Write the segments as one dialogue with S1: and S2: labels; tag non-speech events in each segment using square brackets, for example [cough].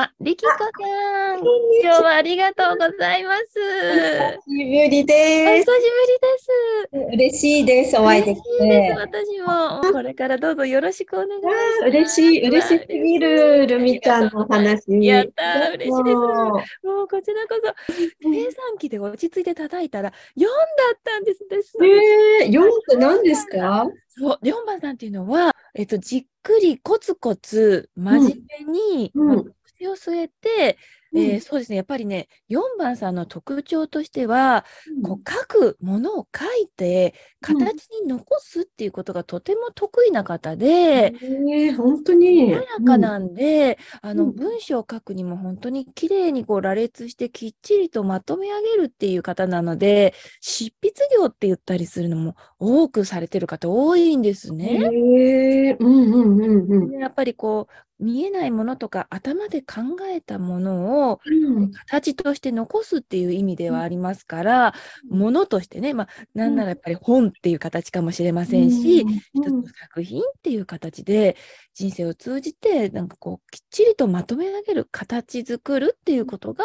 S1: あ、りきこさん、今日はありがとうございます。
S2: 久しぶり
S1: お
S2: です。
S1: 久しぶりです。
S2: 嬉しいです。お会いでき
S1: 嬉しいです。
S2: て。
S1: 私も、これからどうぞよろしくお願いします。
S2: 嬉しい、嬉しすぎる、ルミちゃんの話。
S1: やったー嬉しいです
S2: もう
S1: こちらこそ、計算機で落ち着いて叩いたら、4だったんですです。
S2: えー、4って何ですか？
S1: そう、4番さんっていうのは、えっと、じっくりコツコツ真面目に、
S2: うんうん
S1: を据えて、えーそうですね、やっぱりね、4番さんの特徴としては、こう書くものを書いて、
S2: うん
S1: 形に残すっていうことがとても得意な方で、
S2: えー、本当に。
S1: 穏やかなんで、あの
S2: うん
S1: 文章を書くにも本当に綺麗にこう羅列してきっちりとまとめ上げるっていう方なので、執筆業って言ったりするのも多くされてる方多いんです
S2: うん。
S1: ね。
S2: えー、うんうんうんうん。
S1: でやっぱりこう見えないものとか頭で考えたものを
S2: うん。
S1: 形として残すっていう意味ではありますから、
S2: うん。
S1: ものとしてね、まあ、なんならやっぱり本っていう形かもしれませんし、
S2: うん。
S1: 一つの作品っていう形で人生を通じてなんかこうきっちりとまとめ上げる形作るっていうことが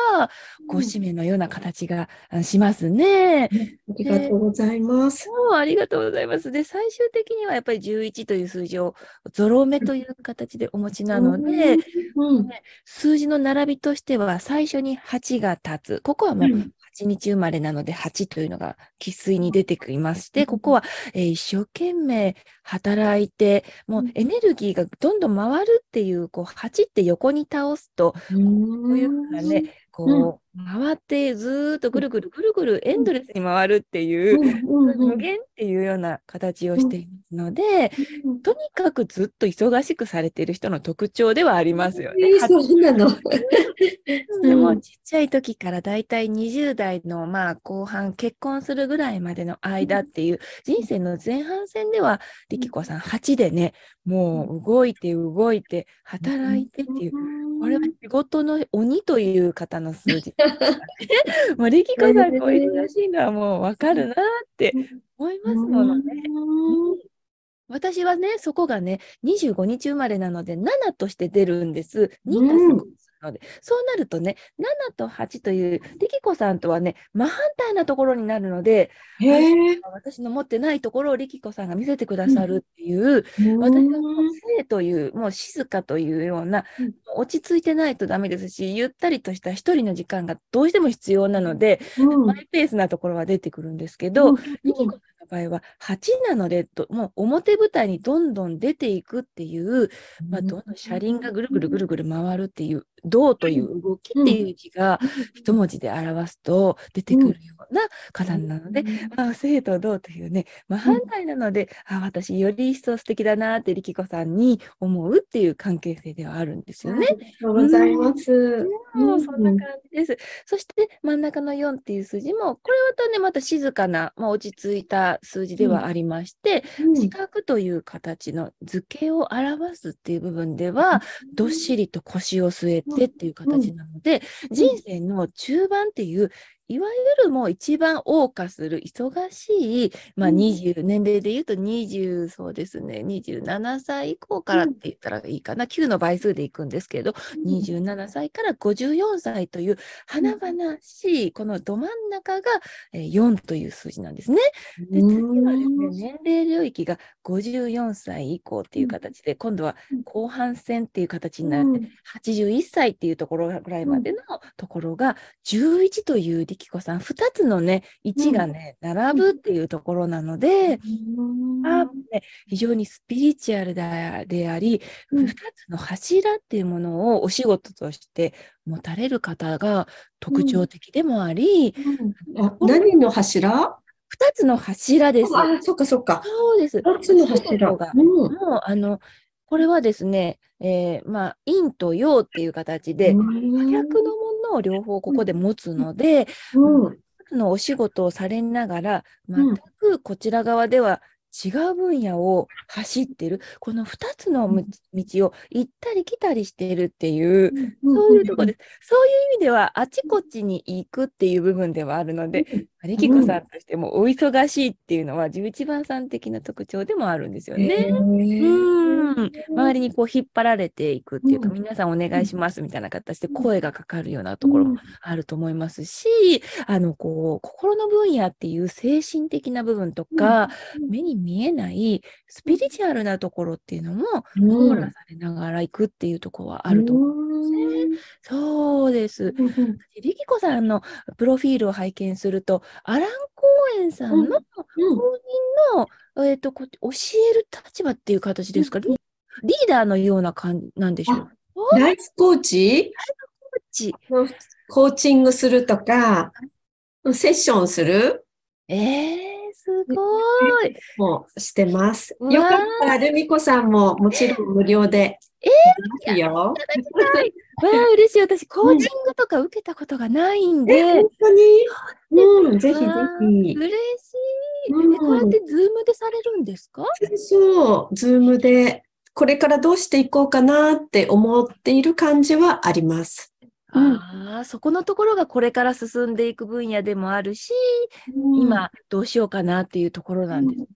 S1: ご使命のような形があしますね。
S2: ありがとうございます。
S1: そうありがとうございます。で最終的にはやっぱり11という数字をゾロ目という形でお持ちなので、
S2: うん、
S1: 数字の並びとしては最初に8が立つ。ここはもう
S2: うん
S1: 8日生まれなので8というのが生粋に出てきまして、ここは、えー一生懸命働いて、もうエネルギーがどんどん回るっていう、こう8って横に倒すと、こういうのがね、こう回ってずーっとぐるぐるぐるぐるエンドレスに回るっていう、無限っていうような形をしていますので、とにかくずっと忙しくされている人の特徴ではありますよね。
S2: えーそうなの。[laughs]
S1: でも
S2: うん
S1: ちっちゃい時からだいたい20代のまあ後半結婚するぐらいまでの間っていう人生の前半戦では力子さん8でねもう動いて動いて働いてっていうこれは仕事の鬼という方の数字。もう力子さんこう忙しいのはもうわかるなって思いますものね。私はね、そこがね、25日生まれなので、7として出るんです。2たす
S2: うん
S1: 5するので、そうなるとね、7と8という、力子さんとはね、真反対なところになるので。私の持ってないところを力子さんが見せてくださるっていう、私はもう静という、もう静かというような
S2: うん、
S1: 落ち着いてないとダメですし、ゆったりとした一人の時間がどうしても必要なので、
S2: うん。
S1: マイペースなところは出てくるんですけど、
S2: うん。
S1: リキコさんの場合は8なので、どもう表舞台にどんどん出ていくっていう、まあ、どんどん車輪がぐるぐるぐるぐる回るっていう、動という動きっていう字が一文字で表すと出てくるような方なので、まあ、生と動というね、まあ、反対なので、あ私より一層素敵だなって力子さんに思うっていう関係性ではあるんですよね。
S2: ありがとうございます。
S1: もうそんな感じです。そして真ん中の4っていう数字も、これはとね、また静かな、まあ、落ち着いた数字ではありまして、
S2: うん。
S1: 四角という形の図形を表すっていう部分では、どっしりと腰を据えてっていう形なので、人生の中盤っていう、いわゆるもう一番謳歌する忙しい、まあ、
S2: うん。
S1: 20、年齢で言うと20、そうですね、27歳以降からって言ったらいいかな、9の倍数でいくんですけど、27歳から54歳という華々しいこのど真ん中がえー4という数字なんですね。で次はですね、年齢領域が54歳以降っていう形で、今度は後半戦っていう形になって、81歳っていうところぐらいまでのところが11という力子さん2つのね1がね、並ぶっていうところなので、あね、非常にスピリチュアルだであり、
S2: うん
S1: 2つの柱っていうものをお仕事として持たれる方が特徴的でもあり、
S2: あ何の柱
S1: ？2つの柱です。
S2: あ、そっかそっか。
S1: そうです。
S2: 二つの柱。
S1: 事が
S2: うん
S1: もうあのこれはですね、えーまあ陰と陽っていう形で、真逆のものを両方ここで持つので、
S2: うん。
S1: のお仕事をされながら、
S2: うん。
S1: 全くこちら側では違う分野を走ってる、この2つのむ道を行ったり来たりしているっていう、そういうところです。そういう意味では、あちこちに行くっていう部分ではあるので、リキコさんとしてもお忙しいっていうのは11番さん的な特徴でもあるんですよね。うん。周りにこう引っ張られていくっていうか、皆さんお願いしますみたいな形で声がかかるようなところもあると思いますし、あのこう心の分野っていう精神的な部分とか、目に見えないスピリチュアルなところっていうのも網羅されながらいくっていうところはあると思うんですね。そうです。リキコさんのプロフィールを拝見すると、アラン・コーエンさんの公認の、うん、えっ、ー、と、教える立場っていう形ですか、リーダーのような感じなんでしょう？
S2: ライフコーチ？
S1: コーチ。
S2: コーチングするとか、セッションする？
S1: ええー、すごい。
S2: もうしてます。よかったら、ルミコさんももちろん無料で。
S1: えー、いやいただきたい。[laughs] わあ、嬉しい。私、コーチングとか受けたことがないんで。
S2: 本当に？うん、ぜひぜひ。嬉し
S1: い。うん、こうやってズームでされるんですか？
S2: そう、ズームで、これからどうしていこうかなって思っている感じはあります。
S1: ああ、そこのところがこれから進んでいく分野でもあるし、うん、今どうしようかなっていうところなんですね。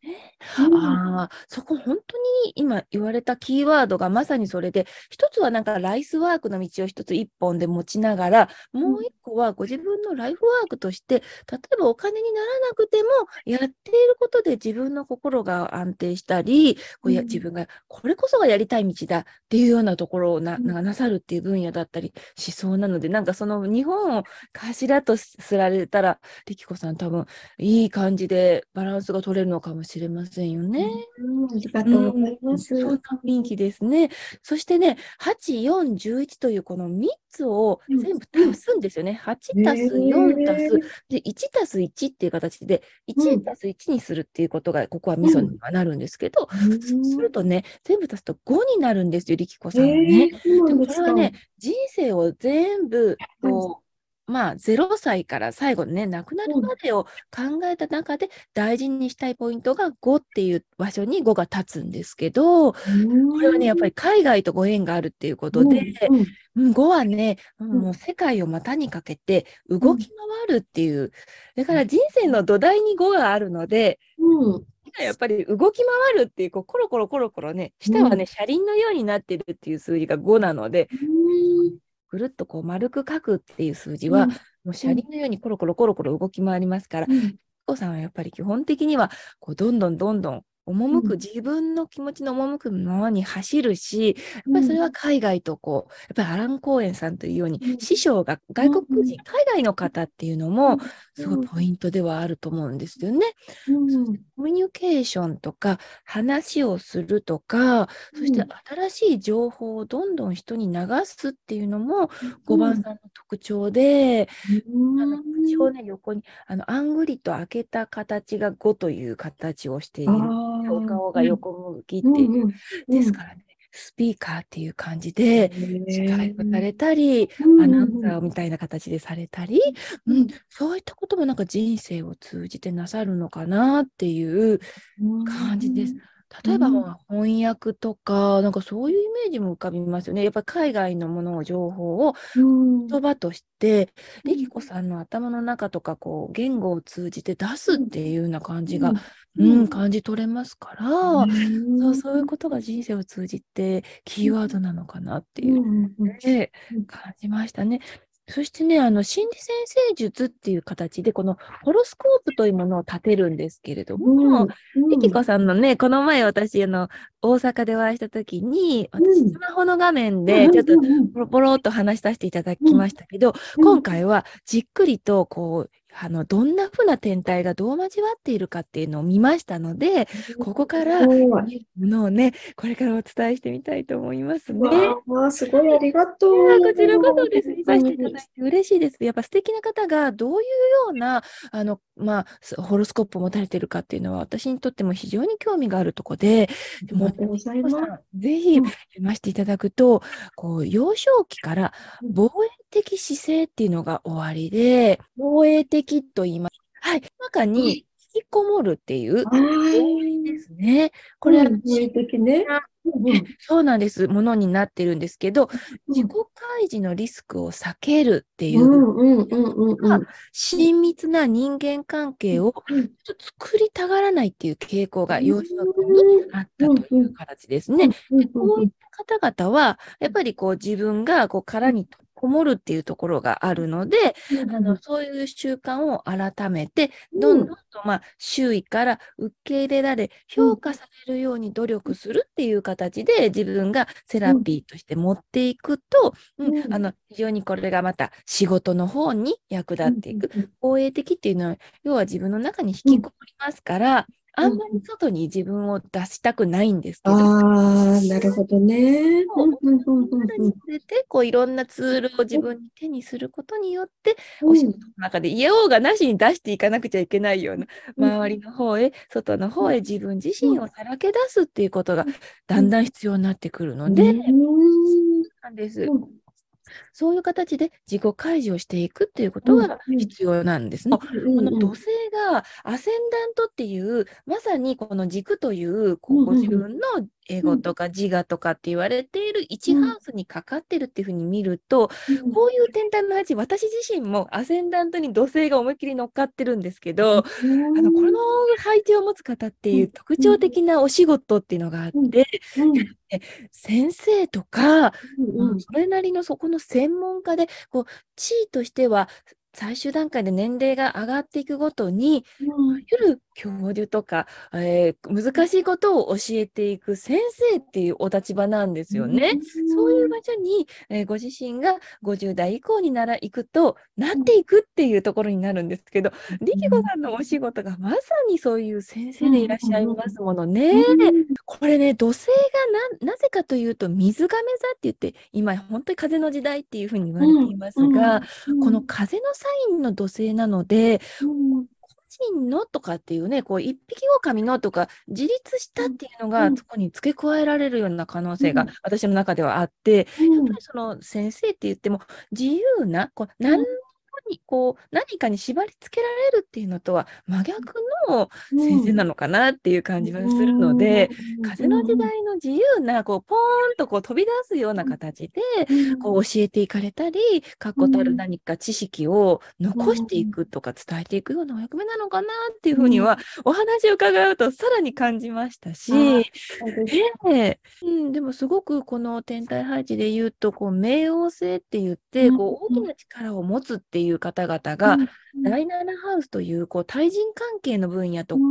S1: うん、ああ、そこ本当に今言われたキーワードがまさにそれで、一つはなんかライスワークの道を一つ一本で持ちながら、もう一個はご自分のライフワークとして、例えばお金にならなくても、やっていることで自分の心が安定したり、こうや自分がこれこそがやりたい道だっていうようなところをななさるっていう分野だったりしそうななので、なんかその日本を頭とすられたら、力子さん多分いい感じでバランスが取れるのかもしれませんよね。
S2: うん、ありがとうございます。うん、そんな
S1: 雰囲気ですね。そしてね、8、4、11というこの3つを全部足すんですよね。8足す4足す、で、1足す1っていう形で、1足す1にするっていうことが、ここはミソにはなるんですけど、そうするとね、全部足すと5になるんですよ、力子さんはね。でもこれはね、人生を全部、こう、まあ、0歳から最後ね、亡くなるまでを考えた中で大事にしたいポイントが5っていう場所に5が立つんですけど、これはね、やっぱり海外とご縁があるっていうことで、うん、5はね、もう世界を股にかけて動き回るっていう、だから人生の土台に5があるので、うん。やっぱり動き回るっていう、こう、コロコロコロコロね、下はね、車輪のようになってるっていう数字が5なので、ぐるっとこう丸く書くっていう数字は、うん、もう車輪のようにコロコロコロコロ動き回りますから、うん、こさんはやっぱり基本的にはこうどんどんどんどん赴く、自分の気持ちの赴くままに走るし、やっぱりそれは海外とこう、やっぱりアラン・コーエンさんというように、師匠が外国人、海外の方っていうのも、すごいポイントではあると思うんですよね。コミュニケーションとか、話をするとか、そして新しい情報をどんどん人に流すっていうのも、5番さんの特徴で、あの口をね、横に、あの、あんぐりと開けた形が5という形をしている。お顔が横向きっていう。ですからね、スピーカーっていう感じで、司会をされたり、アナウンサーみたいな形でされたり、うん、そういったこともなんか人生を通じてなさるのかなっていう感じです。例えば、翻訳とか、なんかそういうイメージも浮かびますよね。やっぱり海外のものを、情報を言葉として、リキコさんの頭の中とか、こう、言語を通じて出すっていうような感じが、うん、感じ取れますから、そうそういうことが人生を通じてキーワードなのかなっていう、ね、感じましたね。そしてね、あの、心理先生術っていう形で、このホロスコープというものを立てるんですけれども、ゆきこさんのね、この前私、あの、大阪でお会いしたときに、私、スマホの画面で、ちょっとポロポロっと話しさせていただきましたけど、今回はじっくりと、こう、あの、どんなふうな天体がどう交わっているかっていうのを見ましたので、ここから見るものをね、これからお伝えしてみたいと思いますね。
S2: わあ、すごいありがと
S1: う。こちらこそです。見させていただいて嬉しいです。やっぱ素敵な方がどういうような、あの、まあ、ホロスコープを持たれているかっていうのは、私にとっても非常に興味があるところで、
S2: ありがとうございます。
S1: ぜひ読ませていただくと、こう、幼少期から防衛的姿勢っていうのが終わりで、防衛的と言います。はい。中に引きこもるっていう、ですね。
S2: これは、防衛的ね。
S1: そうなんです。ものになってるんですけど、自己開示のリスクを避けるっていう親密な人間関係を作りたがらないっていう傾向が幼少期にあったという形ですね。こういった方々は、やっぱりこう自分がこう殻にこもるっていうところがあるので、うん、あのそういう習慣を改めて、どんどんと、まあ、周囲から受け入れられ、評価されるように努力するっていう形で、自分がセラピーとして持っていくと、うん、あの非常にこれがまた仕事の方に役立っていく。防衛的っていうのは、要は自分の中に引きこもりますから、あんまり外に自分を出したくないんですけど。
S2: ああ、なるほどね。
S1: で、こういろんなツールを自分に手にすることによって、お仕事の中で言おうがなしに出していかなくちゃいけないような、周りの方へ、外の方へ自分自身をさらけ出すっていうことがだんだん必要になってくるので、なんです。そういう形で自己開示をしていくっていうことが必要なんですね。うんうん、この土星がアセンダントっていう、まさにこの軸という、こうご自分の英語とか自我とかって言われている1ハウスにかかってるっていうふうに見ると、うん、こういう天体の配置、私自身もアセンダントに土星が思いっきり乗っかってるんですけど、うん、あのこの配置を持つ方っていう特徴的なお仕事っていうのがあって、[laughs] 先生とか、それなりのそこの専門家でこう地位としては最終段階で年齢が上がっていくごとに、うん、る教授とか、えー、難しいことを教えていく先生っていうお立場なんですよね。うん、そういう場所に、えー、ご自身が50代以降になら行くとなっていくっていうところになるんですけど、うん、力子さんのお仕事がまさにそういう先生でいらっしゃいますものね。これね、土星がなぜかというと水亀座って言って、今本当に風の時代っていうふうに言われていますが、この風のサインの土星なので、個人のとかっていうね、こう一匹狼のとか、自立したっていうのが、そこに付け加えられるような可能性が私の中ではあって、やっぱりその先生って言っても、自由な、こう何にこう何かに縛り付けられるっていうのとは真逆の先生なのかなっていう感じがするので、風の時代の自由なこうポーンとこう飛び出すような形でこう教えていかれたり確固たる何か知識を残していくとか伝えていくようなお役目なのかなっていうふうにはお話を伺うとさらに感じましたし、えうん、でもすごくこの天体配置で言うとこう冥王星って言ってこう大きな力を持つっていう方々が、第7ハウスというこう対人関係の分野とか、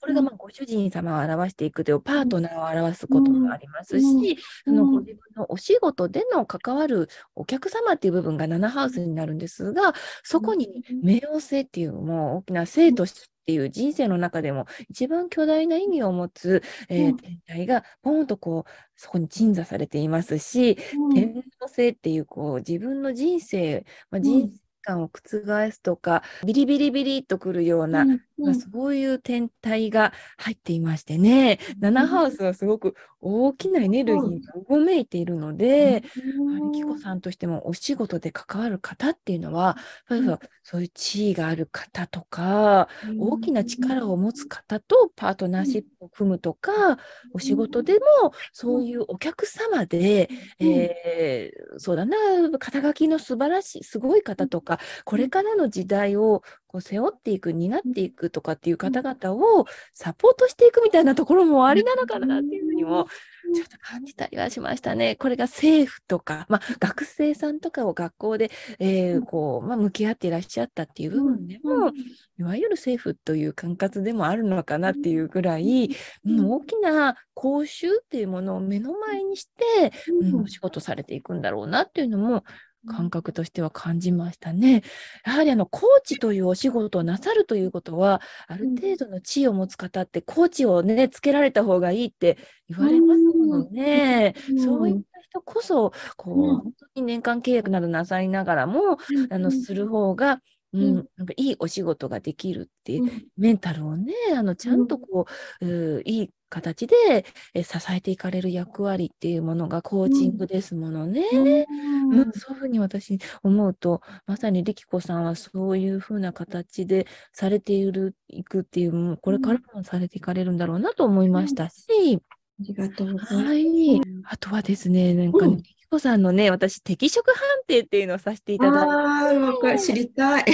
S1: これがまあご主人様を表していくというパートナーを表すこともありますし、そのご自分のお仕事での関わるお客様っていう部分が7ハウスになるんですが、そこに冥王星っていうもう大きな生としてっていう人生の中でも一番巨大な意味を持つ、えー、天体がポンとこうそこに鎮座されていますし、うん、天皇星っていうこう自分の人生、まあ、人生観を覆すとか、ビリビリビリっとくるような、うん。うん、そういう天体が入っていましてね、うん、7ハウスはすごく大きなエネルギーがうごめいているので、うん、キコさんとしてもお仕事で関わる方っていうのは、うん、そういう地位がある方とか、大きな力を持つ方とパートナーシップを組むとか、お仕事でもそういうお客様で、えー、そうだな、肩書きの素晴らしい、すごい方とか、これからの時代をこう背負っていく、担っていくとかっていう方々をサポートしていくみたいなところもありなのかなっていうふうにもちょっと感じたりはしましたね。これが政府とか、まあ、学生さん。とかを学校で、えー、こう、まあ、向き合っていらっしゃったっていう部分でも、いわゆる政府という管轄でもあるのかなっていうぐらい、うん、大きな講習っていうものを目の前にして、うん、お仕事されていくんだろうなっていうのも感覚としては感じましたね。やはりあのコーチというお仕事をなさるということは、ある程度の地位を持つ方ってコーチをね、つけられた方がいいって言われますものね。そういった人こそ、こう、本当に年間契約などなさりながらも、あの、する方が、うん、なんかいいお仕事ができるってメンタルをね、あの、ちゃんとこう、ういい形で支えていかれる役割っていうものがコーチングですものね。うん、うん、そういうふうに私思うと、まさに力子さんはそういうふうな形でされている、いくっていう、これからもされていかれるんだろうなと思いましたし、
S2: りがとうございます。
S1: はい。あとはですね、なんかね、
S2: うん
S1: さんのね、私、適色判定っていうのをさせていただいて、
S2: ああ、知りたい。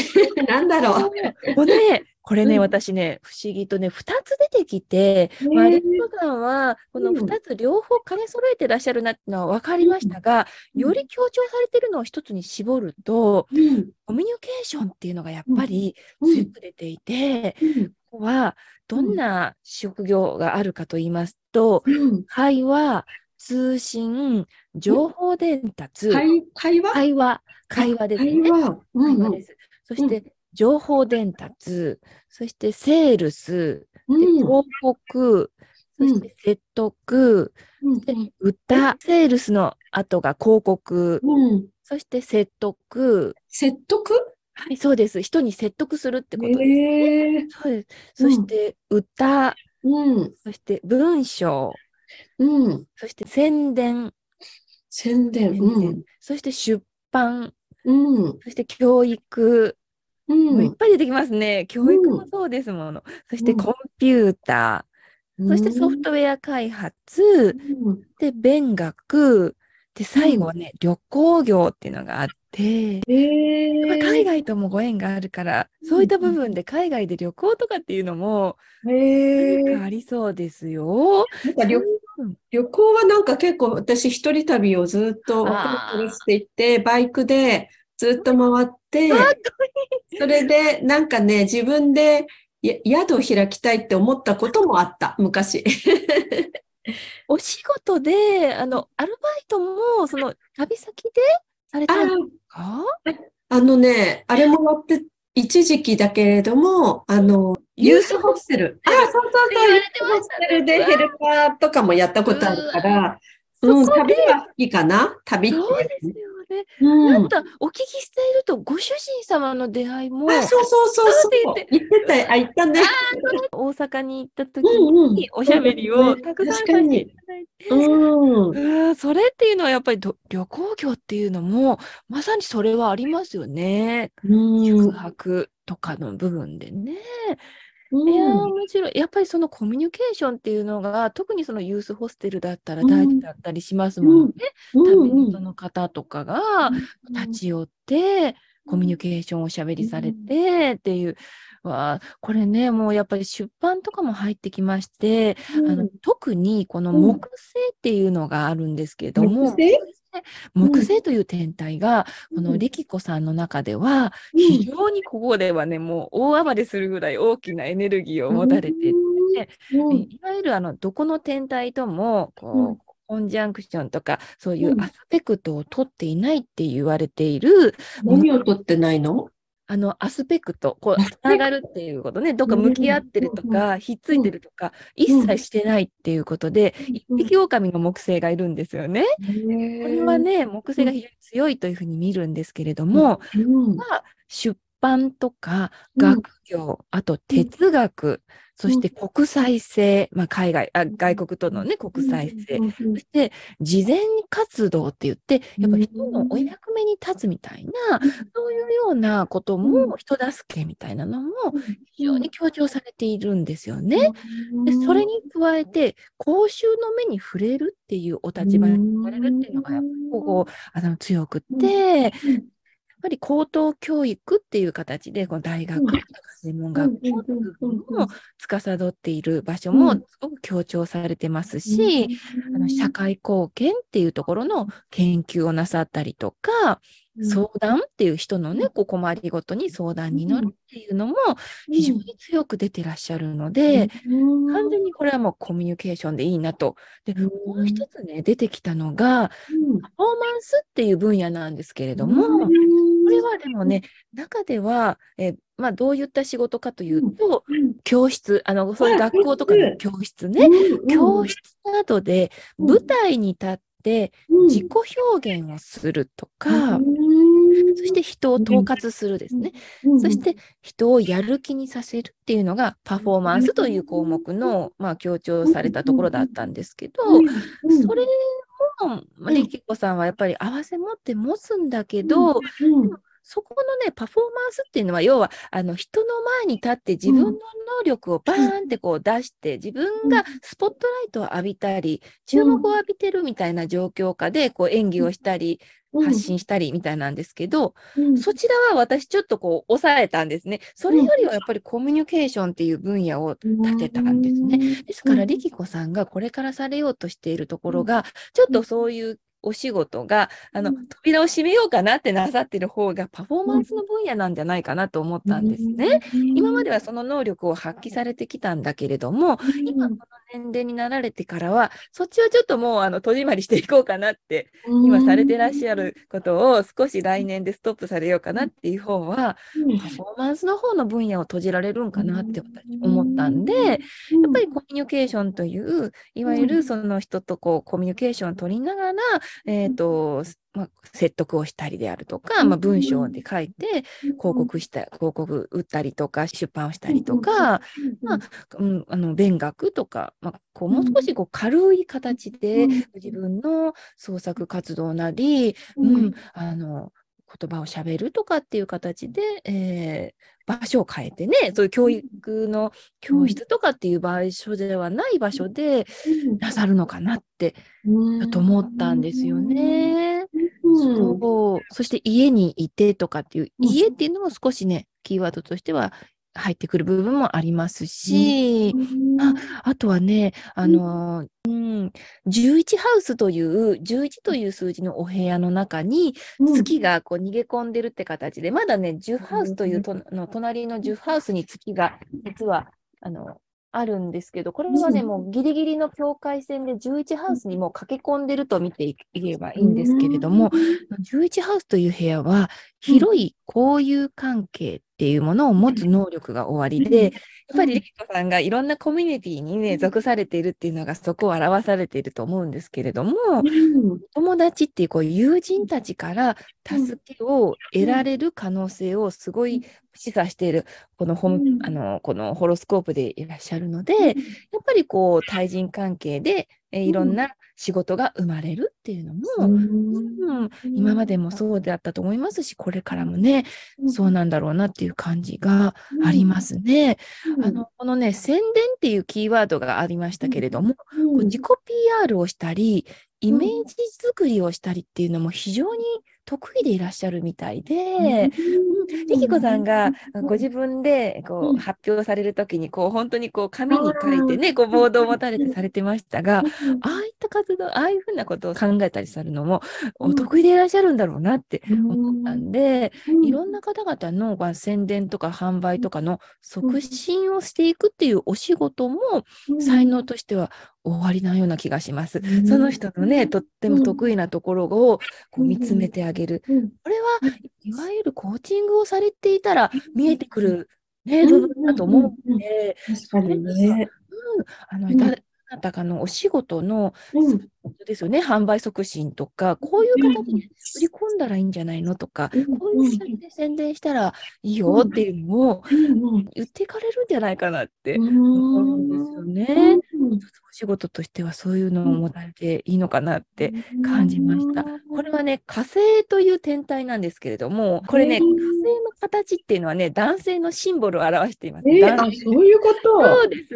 S2: なんだろう。
S1: もうね、これね、
S2: うん。
S1: 私ね、不思議とね、2つ出てきて、まあ、
S2: ね
S1: レッドさんは、この
S2: うん。
S1: 2つ両方兼ね揃えてらっしゃるなっていうのは分かりましたが、
S2: うん。
S1: より強調されてるのを一つに絞ると、
S2: うん。
S1: コミュニケーションっていうのがやっぱり
S2: うん
S1: 強く出ていて、
S2: うん。
S1: ここはどんな職業があるかと言いますと、
S2: うん。
S1: 会話、通信、情報伝達、
S2: 会会話？
S1: 会話、会話ですね。
S2: 会話。
S1: です。そして、情報伝達、そしてセールス、広告、そして説得、
S2: うん
S1: で歌、セールスの後が広告、
S2: うん。
S1: そして説得。
S2: 説得？
S1: はい、そうです。人に説得するってことです。
S2: へえ
S1: そうです。そして歌、
S2: うん。
S1: そして文章、
S2: うん。
S1: そして宣伝、
S2: 宣伝。うん。
S1: そして出版、
S2: うん。
S1: そして教育、
S2: う
S1: もういっ
S2: ん
S1: ぱい出てきますね。教育もそうですもの。そしてコンピューター、そしてソフトウェア開発、
S2: うん。
S1: で、勉学、で、最後はね、旅行業っていうのがあって、海
S2: え
S1: 外ともご縁があるから、そういった部分で海外で旅行とかっていうのも
S2: へえ
S1: 何かありそうですよ。
S2: なんか旅行はなんか結構私一人旅をずっとしていって、バイクでずっと回って、それでなんかね、自分でや宿を開きたいって思ったこともあった、昔。[laughs]
S1: お仕事で、あの、アルバイトも、その、旅先でされたんですか？
S2: あのね、あれもやって、一時期だけれども、あの、ユースホステル。あ、そうそうそう、ユースホステルでヘルパーとかもやったことあるから、うん、旅は好きかな？旅って。
S1: ね。
S2: うん
S1: なんか、お聞きしていると、ご主人様の出会いも、
S2: あ、そうそうそうそう。言ってた、あ、言ったね。
S1: 大阪に行った時に、おしゃべりをたくさんさせていただいて、
S2: うん。
S1: うーんそれっていうのはやっぱりど旅行業っていうのも、まさにそれはありますよね。
S2: うん。
S1: 宿泊とかの部分でね。
S2: うん
S1: いやー、もちろん、やっぱりそのコミュニケーションっていうのが、特にそのユースホステルだったら大事だったりしますもんね。旅人の方とかが立ち寄って、コミュニケーションをおしゃべりされてっていう。わあこれね、もうやっぱり出版とかも入ってきまして、あの特にこの
S2: うん。
S1: 木星っていうのがあるんですけれども、
S2: 木星？
S1: 木星という天体が、この力子さんの中では、非常にここではね、もう大暴れするぐらい大きなエネルギーを持たれていて、
S2: うん。
S1: いわゆるあのどこの天体ともこう、コンジャンクションとかそういう
S2: うん。
S1: アスペクトを取っていないって言われている、
S2: 何を取ってないの？
S1: あのアスペクト、こうつながるっていうことね、どっか向き合ってるとか、ひっついてるとか、一切してないっていうことで、一匹狼の木星がいるんですよね。これはね、木星が非常に強いというふうに見るんですけれども、
S2: うん。
S1: まあ出版とか
S2: うん。
S1: 学業、あと哲学、そして国際性、まあ、海外あ、外国とのね、国際性、そして事前活動って言って、やっぱ人のお役目に立つみたいな、そういうようなこと
S2: う
S1: も、人助けみたいなのも非常に強調されているんですよね。でそれに加えて、公衆の目に触れるっていうお立場に置かれるっていうのが、やっぱりここあの強くって、ぱり高等教育っていう形で、この大学とか専門学校を司っている場所もすごく強調されてますし、あの社会貢献っていうところの研究をなさったりとか、相談っていう人のね、こう困りごとに相談に乗るっていうのも非常に強く出てらっしゃるので、完全にこれはもうコミュニケーションでいいなと。で、もう一つね、出てきたのが、パフォーマンスっていう分野なんですけれども、これはでもね、中では、えーまあ、どういった仕事かというと、教室、あの、そういう学校とかの教室ね、教室などで舞台に立って自己表現をするとか、そして人を統括するですね。そして人をやる気にさせるっていうのがパフォーマンスという項目の、まあ、強調されたところだったんですけど、それも、まあ、リキコさんはやっぱり合わせ持って持つんだけど、そこのね、パフォーマンスっていうのは、要は、あの、人の前に立って自分の能力をバーンってこう出して、自分がスポットライトを浴びたり、注目を浴びてるみたいな状況下で、こう演技をしたり、発信したりみたいなんですけど、うん、そちらは私ちょっとこう抑えたんですね。それよりはやっぱりコミュニケーションっていう分野を立てたんですね。ですから、力子さんがこれからされようとしているところが、ちょっとそういうお仕事が、あの、扉を閉めようかなってなさってる方がパフォーマンスの分野なんじゃないかなと思ったんですね。今まではその能力を発揮されてきたん。だけれども、今この年齢になられてからは、そっちはちょっともうあの戸締まりしていこうかなって、今されてらっしゃることを少し来年でストップされようかなっていう方は、パフォーマンスの方の分野を閉じられるんかなって思ったんで、やっぱりコミュニケーションという、いわゆるその人とこうコミュニケーションを取りながら、えっ、ー、と、まあ、説得をしたりであるとか、まあ、文章で書いて広告した、広告売ったりとか、出版をしたりとか、まあ、うん、あの、勉学とか、まあ、こう、もう少しこう軽い形で自分の創作活動なり、うん、あの、言葉をしゃべるとかっていう形で、えー、場所を変えてね、そういう教育の教室とかっていう場所ではない場所でなさるのかなって、ちょっと思ったんですよね。そうそして家にいてとかっていう、家っていうのも少しね、キーワードとしては入ってくる部分もありますし、ああとはね、あの、うん、11ハウスという、11という数字のお部屋の中に、月がこう逃げ込んでるって形で、まだね、10ハウスというとの隣の10ハウスに月が、実は、あの、あるんですけど、これはね、もうギリギリの境界線で11ハウスにも駆け込んでると見ていけばいいんですけれども、11ハウスという部屋は広い交友関係っていうものを持つ能力が終わりで、やっぱりリキコさんがいろんなコミュニティにね、属されているっていうのがそこを表されていると思うんですけれども、友達っていうこう友人たちから助けを得られる可能性をすごい示唆している、この本、あの、このホロスコープでいらっしゃるので、やっぱりこう対人関係で、えいろんな仕事が生まれるっていうのも、うん、今までもそうであったと思いますし、これからもね、そうなんだろうなっていう感じがありますね。あの、このね、宣伝っていうキーワードがありましたけれども、自己 PR をしたり、イメージ作りをしたりっていうのも非常に得意でいらっしゃるみたいで、リキコさんがご自分でこう発表されるときに、こう本当にこう紙に書いてね、こうボードを持たれてされてましたが、ああいった活動、ああいうふうなことを考えたりするのも、お得意でいらっしゃるんだろうなって思ったんで、いろんな方々のまあ宣伝とか販売とかの促進をしていくっていうお仕事も、才能としては終わりなような気がします。その人のね、とっても得意なところをこう見つめてあげる。これはいわゆるコーチングをされていたら見えてくる、ね、部分だと思うので、
S2: 確かにね。
S1: うん、あの、どなたかのお仕事の、うん、ですよね、販売促進とか、こういう形で売り込んだらいいんじゃないのとか、うん、こういう形で宣伝したらいいよっていうのを言っていかれるんじゃないかなって思うんですよね。お仕事としてはそういうのを持たれていいのかなって感じました。これはね、火星という天体なんですけれども、これね、火星の形っていうのはね、男性のシンボルを表しています。
S2: えー、あ、そういうこと？
S1: そうです。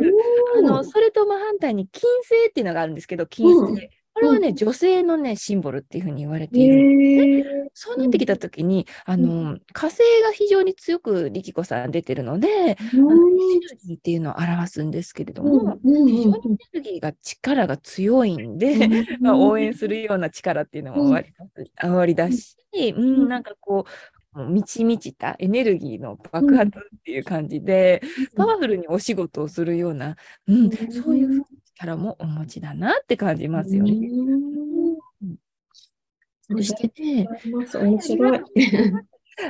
S1: あの、それと真反対に金星っていうのがあるんですけど、金星。これはね、女性のね、シンボルっていうふうに言われているんで。そうなってきたときに、あの、火星が非常に強く力子さん出てるので、あのエネルギーっていうのを表すんですけれども、非常にエネルギーが力が強いんで、[laughs] まあ、応援するような力っていうのも割り出し、うん、なんかこう、満ち満ちたエネルギーの爆発っていう感じで、パワフルにお仕事をするような、うん、そういう力もお持ちだなって感じますよね。そしてね、
S2: 面白い。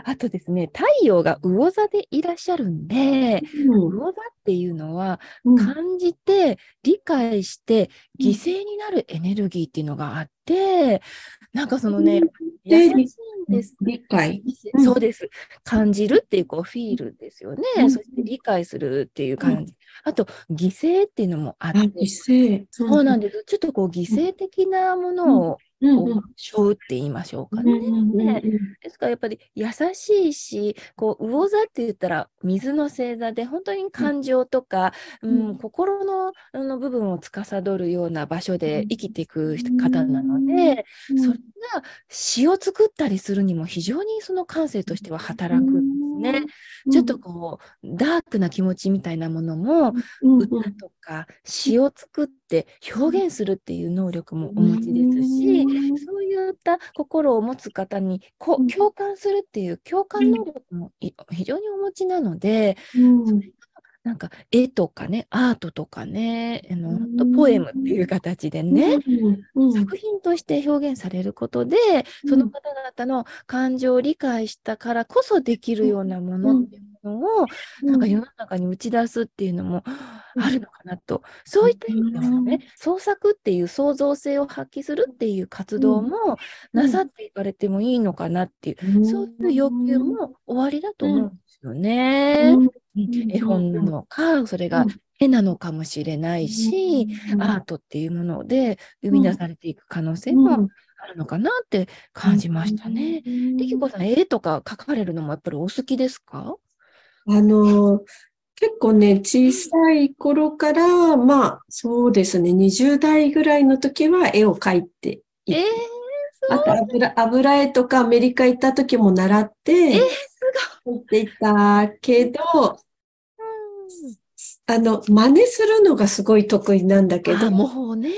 S1: あとですね、太陽が魚座でいらっしゃるんで、うん、魚座っていうのは、感じて、理解して、犠牲になるエネルギーっていうのがあって、なんかそのね、優しいんです。
S2: 理解、
S1: そうです。感じるっていう、こう、フィールですよね。そして理解するっていう感じ。あと、犠牲っていうのもあって。犠
S2: 牲。
S1: そうなんです。ちょっとこう、犠牲的なものを、こう、しょうって言いましょうかね。ですからやっぱり優しいし、こう、魚座って言ったら水の星座で、本当に感情とか、うん、うん、心のの部分を司るような場所で生きていく方なので、それが詩を作ったりするにも非常にその感性としては働くね。ちょっとこう、ダークな気持ちみたいなものも、歌とか詩を作って表現するっていう能力もお持ちですし、そういった心を持つ方にこ共感するっていう共感能力も非常にお持ちなので、それなんか絵とかね、アートとかね、あのポエムっていう形でね、うん、作品として表現されることで、その方々の感情を理解したからこそできるようなものっていうのを、なんか世の中に打ち出すっていうのもあるのかなと、そういった意味ですよね、創作っていう創造性を発揮するっていう活動もなさっていかれてもいいのかなっていう、そういう要求も終わりだと思うんよね。絵本なのか、それが絵なのかもしれないし、アートっていうもので生み出されていく可能性もあるのかなって感じましたね。できこさん、絵とか描かれるのもやっぱりお好きですか？
S2: あの、結構ね、小さい頃から、まあ、そうですね、20代ぐらいの時は絵を描いていて、えー、あと油油絵とかアメリカ行った時も習って、えー、描い。ていたけど、あの、真似するのがすごい得意なんだけど、
S1: もうね。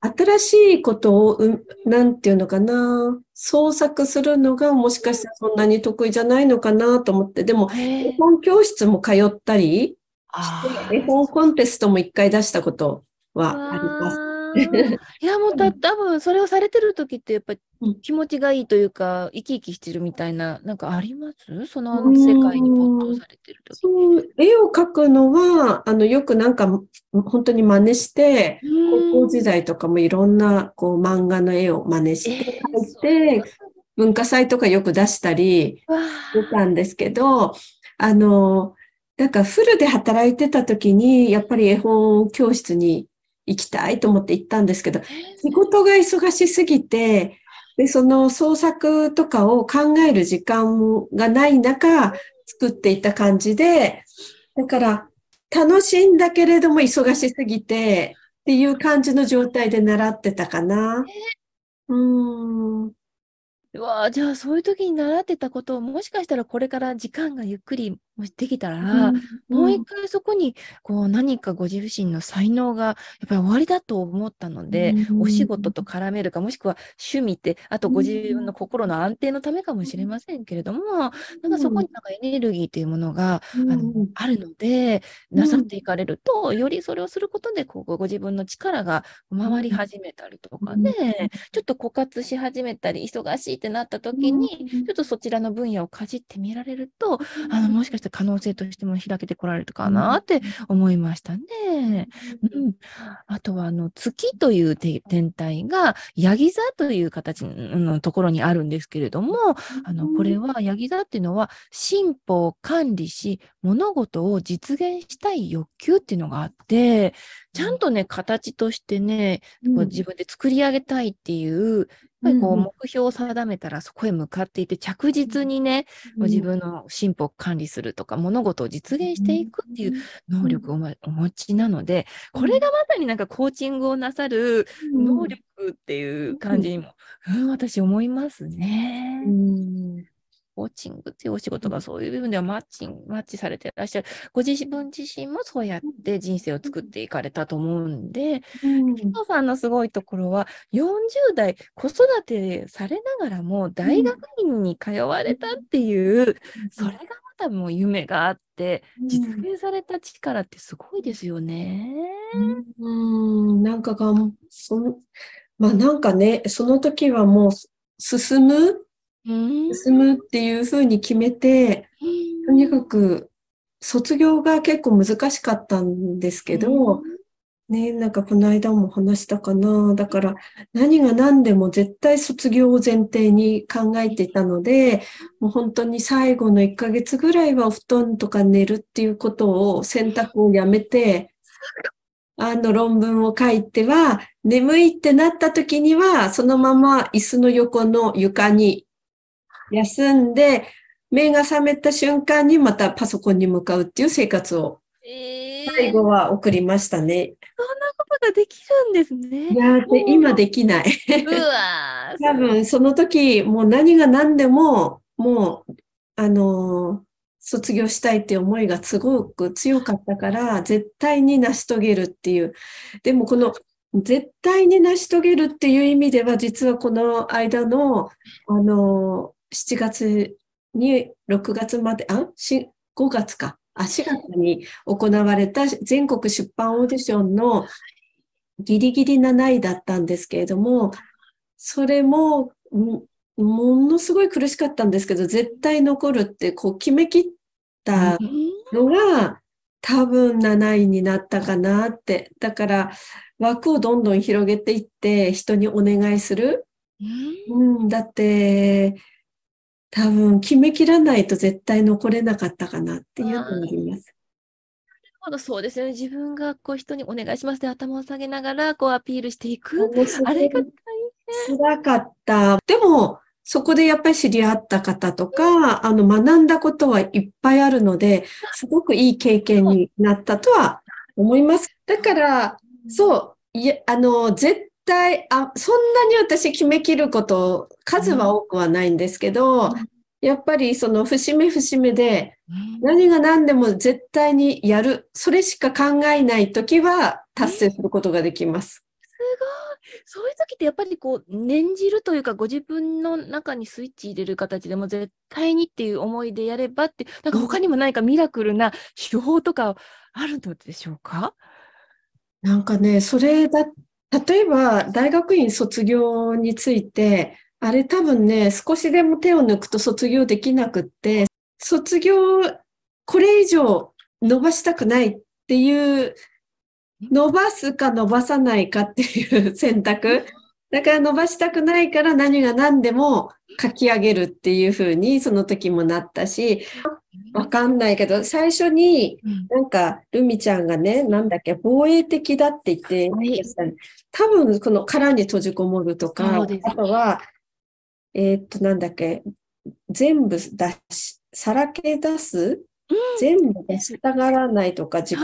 S2: 新しいことを、うん、なんていうのかな、創作するのがもしかしたらそんなに得意じゃないのかなと思って、でも、絵本教室も通ったりして、絵本コンテストも一回出したことはあります。
S1: いや、[laughs] もうた、多分それをされてる時ってやっぱり気持ちがいいというか、生き生きしてるみたいな、なんかあります？その世界に没頭されてる時。
S2: そう、絵を描くのは、あの、よくなんか、本当に真似して、高校時代とかもいろんな、こう、漫画の絵を真似して描いて、文化祭とかよく出したりしてたんですけど、あの、なんかフルで働いてた時に、やっぱり絵本教室に行きたいと思って行ったんですけど、仕事が忙しすぎて、で、その創作とかを考える時間がない中、作っていた感じで、だから楽しいんだけれども忙しすぎてっていう感じの状態で習ってたかな。うん。
S1: うわあ、じゃあそういう時に習ってたことをもしかしたらこれから時間がゆっくりもしできたら、うん、もう一回そこにこう何かご自身の才能がやっぱり終わりだと思ったので、うん、お仕事と絡めるかもしくは趣味ってあとご自分の心の安定のためかもしれませんけれども、なんかそこになんかエネルギーというものが、あのあるのでなさっていかれると、よりそれをすることでこうご自分の力が回り始めたりとかね、ちょっと枯渇し始めたり忙しいってなった時に、ちょっとそちらの分野をかじってみられると、あのもしかしたら可能性としても開けてこられるかなって思いましたね。うん、あとはあの月という天体がヤギ座という形のところにあるんですけれども、あのこれはヤギ座っていうのは進歩を管理し物事を実現したい欲求っていうのがあって、ちゃんとね、形としてね、こう自分で作り上げたいっていうぱりこう目標を定めたらそこへ向かっていて着実にね、うん、自分の進歩を管理するとか物事を実現していくっていう能力をお持ちなので、これがまさになんかコーチングをなさる能力っていう感じにも、うん、私思いますね。うんコーチングっていうお仕事がそういう部分ではマッチンマッチされてらっしゃる。ご自分自身もそうやって人生を作っていかれたと思うんで、うん、さんのすごいところは、40代子育てされながらも大学院に通われたっていう、うん、それがまたもう夢があって、実現された力ってすごいですよね。
S2: うん、うんなんかが、そまあなんかね、その時はもう進む進むっていうふうに決めて、とにかく卒業が結構難しかったんですけど、ね、なんかこの間も話したかな。だから何が何でも絶対卒業を前提に考えていたので、もう本当に最後の1ヶ月ぐらいはお布団とか寝るっていうことを選択をやめて、あの論文を書いては、眠いってなった時には、そのまま椅子の横の床に休んで、目が覚めた瞬間にまたパソコンに向かうっていう生活を
S1: えー、
S2: 最後は送りましたね。
S1: そんなことができるんですね。
S2: いやで今できない。
S1: うわー [laughs]
S2: 多分その時もう何が何でももうあの卒業したいっていう思いがすごく強かったから絶対に成し遂げるっていうでもこの絶対に成し遂げるっていう意味では実はこの間のあの7月に6月まであし5月かあ4月に行われた全国出版オーディションのギリギリ7位だったんですけれどもそれもんものすごい苦しかったんですけど絶対残るってこう決めきったのが多分7位になったかなって。だから枠をどんどん広げていって人にお願いする。
S1: うん
S2: うん、だって多分決めきらないと絶対残れなかったかなっていうのがあります。
S1: ほどそうですよね。自分がこう人にお願いしますって頭を下げながらこうアピールしていく。あれが大
S2: 辛かった。でも、そこでやっぱり知り合った方とか、あの、学んだことはいっぱいあるので、すごくいい経験になったとは思います。だから、そう、いや、あの、絶対、あ、そんなに私決めきること、数は多くはないんですけど、やっぱりその節目節目で、
S1: 変。
S2: 何が何でも絶対にやる、それしか考えないときは達成することができます。
S1: すごい。そういう時ってやっぱりこう念じるというかご自分の中にスイッチ入れる形でも絶対にっていう思いでやればってなんか他にも何かミラクルな手法とかあるのでしょうか？
S2: なんかね、それだ、例えば大学院卒業について、あれ多分ね、少しでも手を抜くと卒業できなくって、卒業、これ以上伸ばしたくないっていう、伸ばすか伸ばさないかっていう [laughs] 選択。だから伸ばしたくないから何が何でも書き上げるっていう風にその時もなったし、わかんないけど、最初になんか、ルミちゃんがね、なんだっけ、防衛的だって言って多分、この殻に閉じこもるとか、あとは、えーっと、なんだっけ、全部出し、さらけ出す全部出したがらないとか、自己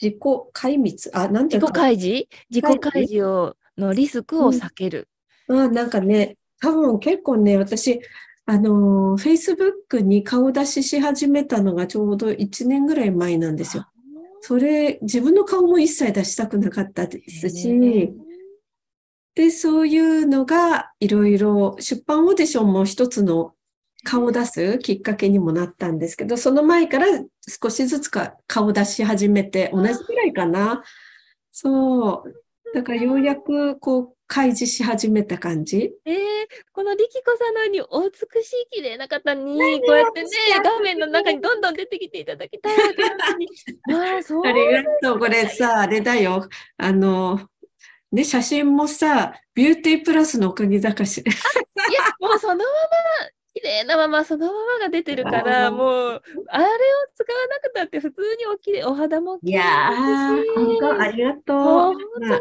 S2: 自己壊滅、あ、なんていうか
S1: 自己開示？自己開示をのリスクを避ける。
S2: あ、なんかね、多分結構ね、私、あのー、Facebook に顔出しし始めたのがちょうど1年ぐらい前なんですよ。それ、自分の顔も一切出したくなかったですし、で、そういうのがいろいろ出版オーディションも一つの顔を出すきっかけにもなったんですけど、その前から少しずつか顔出し始めて、同じくらいかな。そう。だからようやくこう開示し始めた感じ？
S1: えー、この力子さんのようにお美しい綺麗な方にこうやってね画面の中にどんどん出てきていただきたい [laughs] ああそう
S2: ありがとう。これさ、あれだよ。あの、ね、写真もさ、ビューティープラスのおかげだかしら。[laughs]
S1: いやもうそのまま綺麗なままそのままが出てるからもうあれを使わなくたって普通におきれいお肌も綺
S2: いやありがとう。
S1: 本当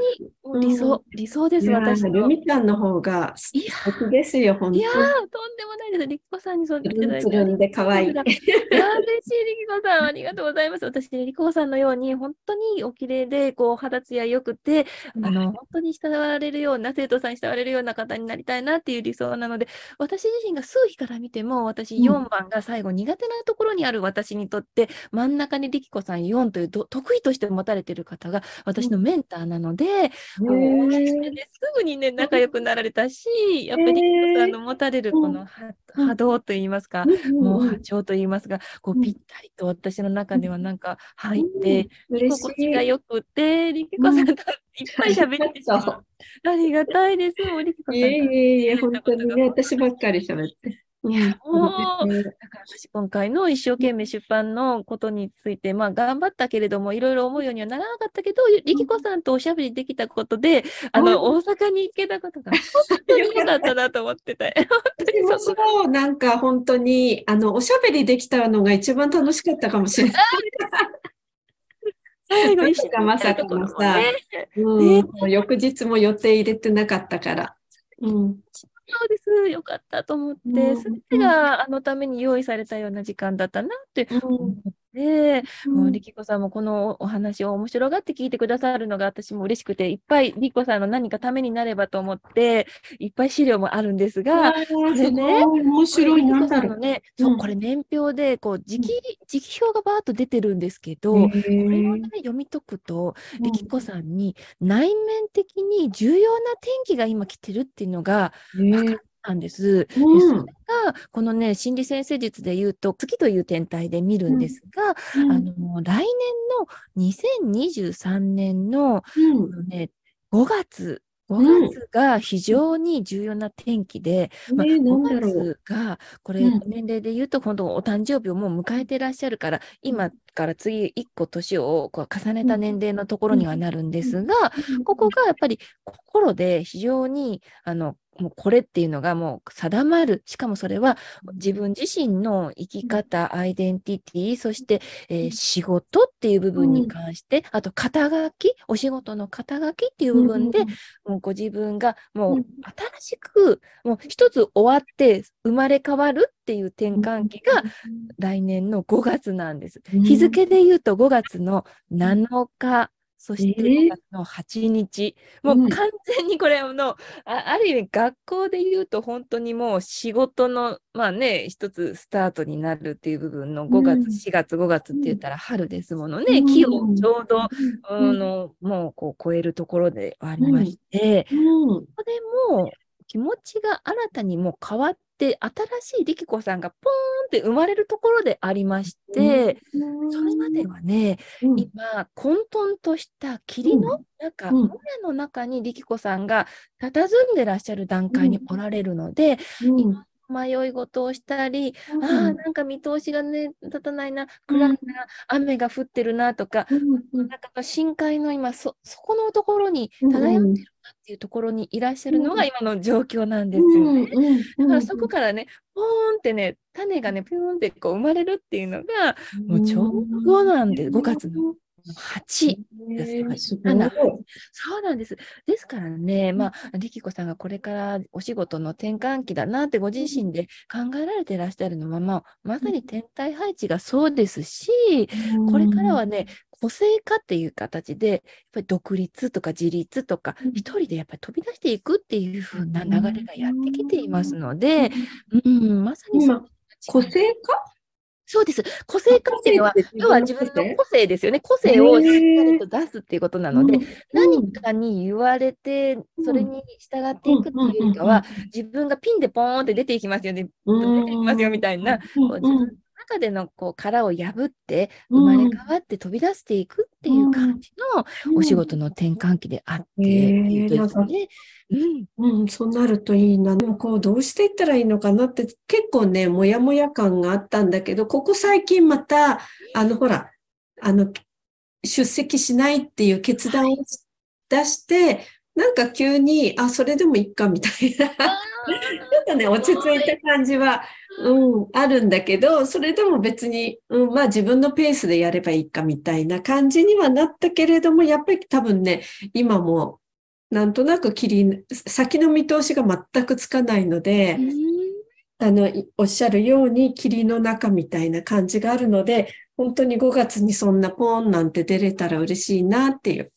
S1: に理想、理想です私の
S2: ールミちゃんの方が素敵ですよ、本当に
S1: いやー。とんでもないです力子さんにそう
S2: つ
S1: 言っていただいて
S2: るんつるんで可愛い。
S1: いや、嬉しい、りきこさん、ありがとうございます。私、りきこさんのように、本当にお綺麗で、こう、肌ツヤ良くて、あの、本当に慕われるような、生徒さんに慕われるような方になりたいなっていう理想なので、私自身が数比から見ても、私
S2: うん。
S1: 4番が最後苦手なところにある私にとって、真ん中にりきこさん4というど得意として持たれている方が、私のメンターなので、もうお聞きしてねすぐにね、仲良くなられたし、やっぱりりきこさんの持たれるこの波動といいますか、もう波長と言いますが、こ
S2: う
S1: うん。ぴったりと私の中ではなんか入って、居心地が
S2: い。
S1: 良くて、りきこさんといっぱい喋ってしまう。[laughs] ありがたいです、もうりきこさんと。
S2: いえいえいえ、本当にね、私ばっかり喋って。うん
S1: もう
S2: ね
S1: だから私今回の一生懸命出版のことについて、まあ頑張ったけれども、いろいろ思うようにはならなかったけど、りきこさんとおしゃべりできたことで、あの、大阪に行けたことが本当に良かったなと思ってた。[laughs] 本当にそ
S2: う、なんか本当に、あの、おしゃべりできたのが一番楽しかったかもしれない。[laughs]
S1: 最後に
S2: まさかのさ、うん、翌日も予定入れてなかったから。うん、
S1: そうです、よかったと思って、すべてがあのために用意されたような時間だったなって思っで、もう力子さんもこのお話を面白がって聞いてくださるのが私も嬉しくて、いっぱい力子さんの何かためになればと思って、いっぱい資料もあるんですが、これね、
S2: 面白い
S1: な。さんのね、そう、これ年表で、こう、時期、時期表がバーッと出てるんですけど、これをね、読み解くと、力子さんに内面的に重要な転機が今来てるっていうのが分かるなんです。うん、でそれが、このね、心理先生術で言うと、月という天体で見るんですが、うん、あの、来年の2023年の、うん、ね、5月、5月が非常に重要な天気で、うん、まあ、5月が、これ、年齢で言うと、本当お誕生日をもう迎えてらっしゃるから、今から次1個年をこう重ねた年齢のところにはなるんですが、ここがやっぱり心で非常に、あの、もうこれっていうのがもう定まる。しかもそれは自分自身の生き方、アイデンティティ、そして、えー、仕事っていう部分に関して、あと肩書き、お仕事の肩書きっていう部分で、もうご自分がもう新しく、もう一つ終わって生まれ変わるっていう転換期が来年の5月なんです。日付で言うと5月の7日。そして5月の8日、えー、もう完全にこれの、あある意味学校で言うと本当にもう仕事のまあね一つスタートになるっていう部分の5月、うん、4月5月って言ったら春ですものね、うん、木をちょうど、うん、のもうこう超えるところでありまして、ここでも気持ちが新たにもう変わって新しい力子さんがポーンって生まれるところでありまして、それまではね、今混沌とした霧の中、うん、の中に力子さんが佇んでらっしゃる段階におられるので、今迷い事をしたり、うん、ああ、なんか見通しがね、立たないな、暗いな、雨が降ってるなとか、うん、なんか深海の今そ、そこのところに漂ってるなっていうところにいらっしゃるのが今の状況なんですよね。だからそこからね、ポーンってね、種がね、ピューンってこう生まれるっていうのが、もうちょうどなんで、5月の8です。7。そうなんです。ですからね、まあ、力子さんがこれからお仕事の転換期だなってご自身で考えられてらっしゃるのは、まあ、まさに天体配置がそうですし、これからはね、個性化っていう形で、やっぱり独立とか自立とか、一人でやっぱり飛び出していくっていう風な流れがやってきていますので、うん、まさに。
S2: 個性化？
S1: そうです。個性化っていうのは、要は自分の個性？ですよね。個性をしっかりと出すっていうことなので、何かに言われて、それに従っていくっていうよりかは、自分がピンでポーンって出ていきますよね。出ていきますよみたいな、自分の中でのこう殻を破って生まれ変わって飛び出していくっていう感じのお仕事の転換期であってっていうですね。
S2: うん、うん、そうなるといいな。でもこうどうしていったらいいのかなって結構ね、もやもや感があったんだけど、ここ最近また、あのほら、あの、出席しないっていう決断を出して、なんか急に、あ、それでもいっかみたいな。ちょっとね、落ち着いた感じは、うん、あるんだけど、それでも別に、うん、まあ自分のペースでやればいいかみたいな感じにはなったけれども、やっぱり多分ね、今もなんとなく切り、先の見通しが全くつかないので、あの、おっしゃるように霧の中みたいな感じがあるので、本当に5月にそんなポーンなんて出れたら嬉しいなっていう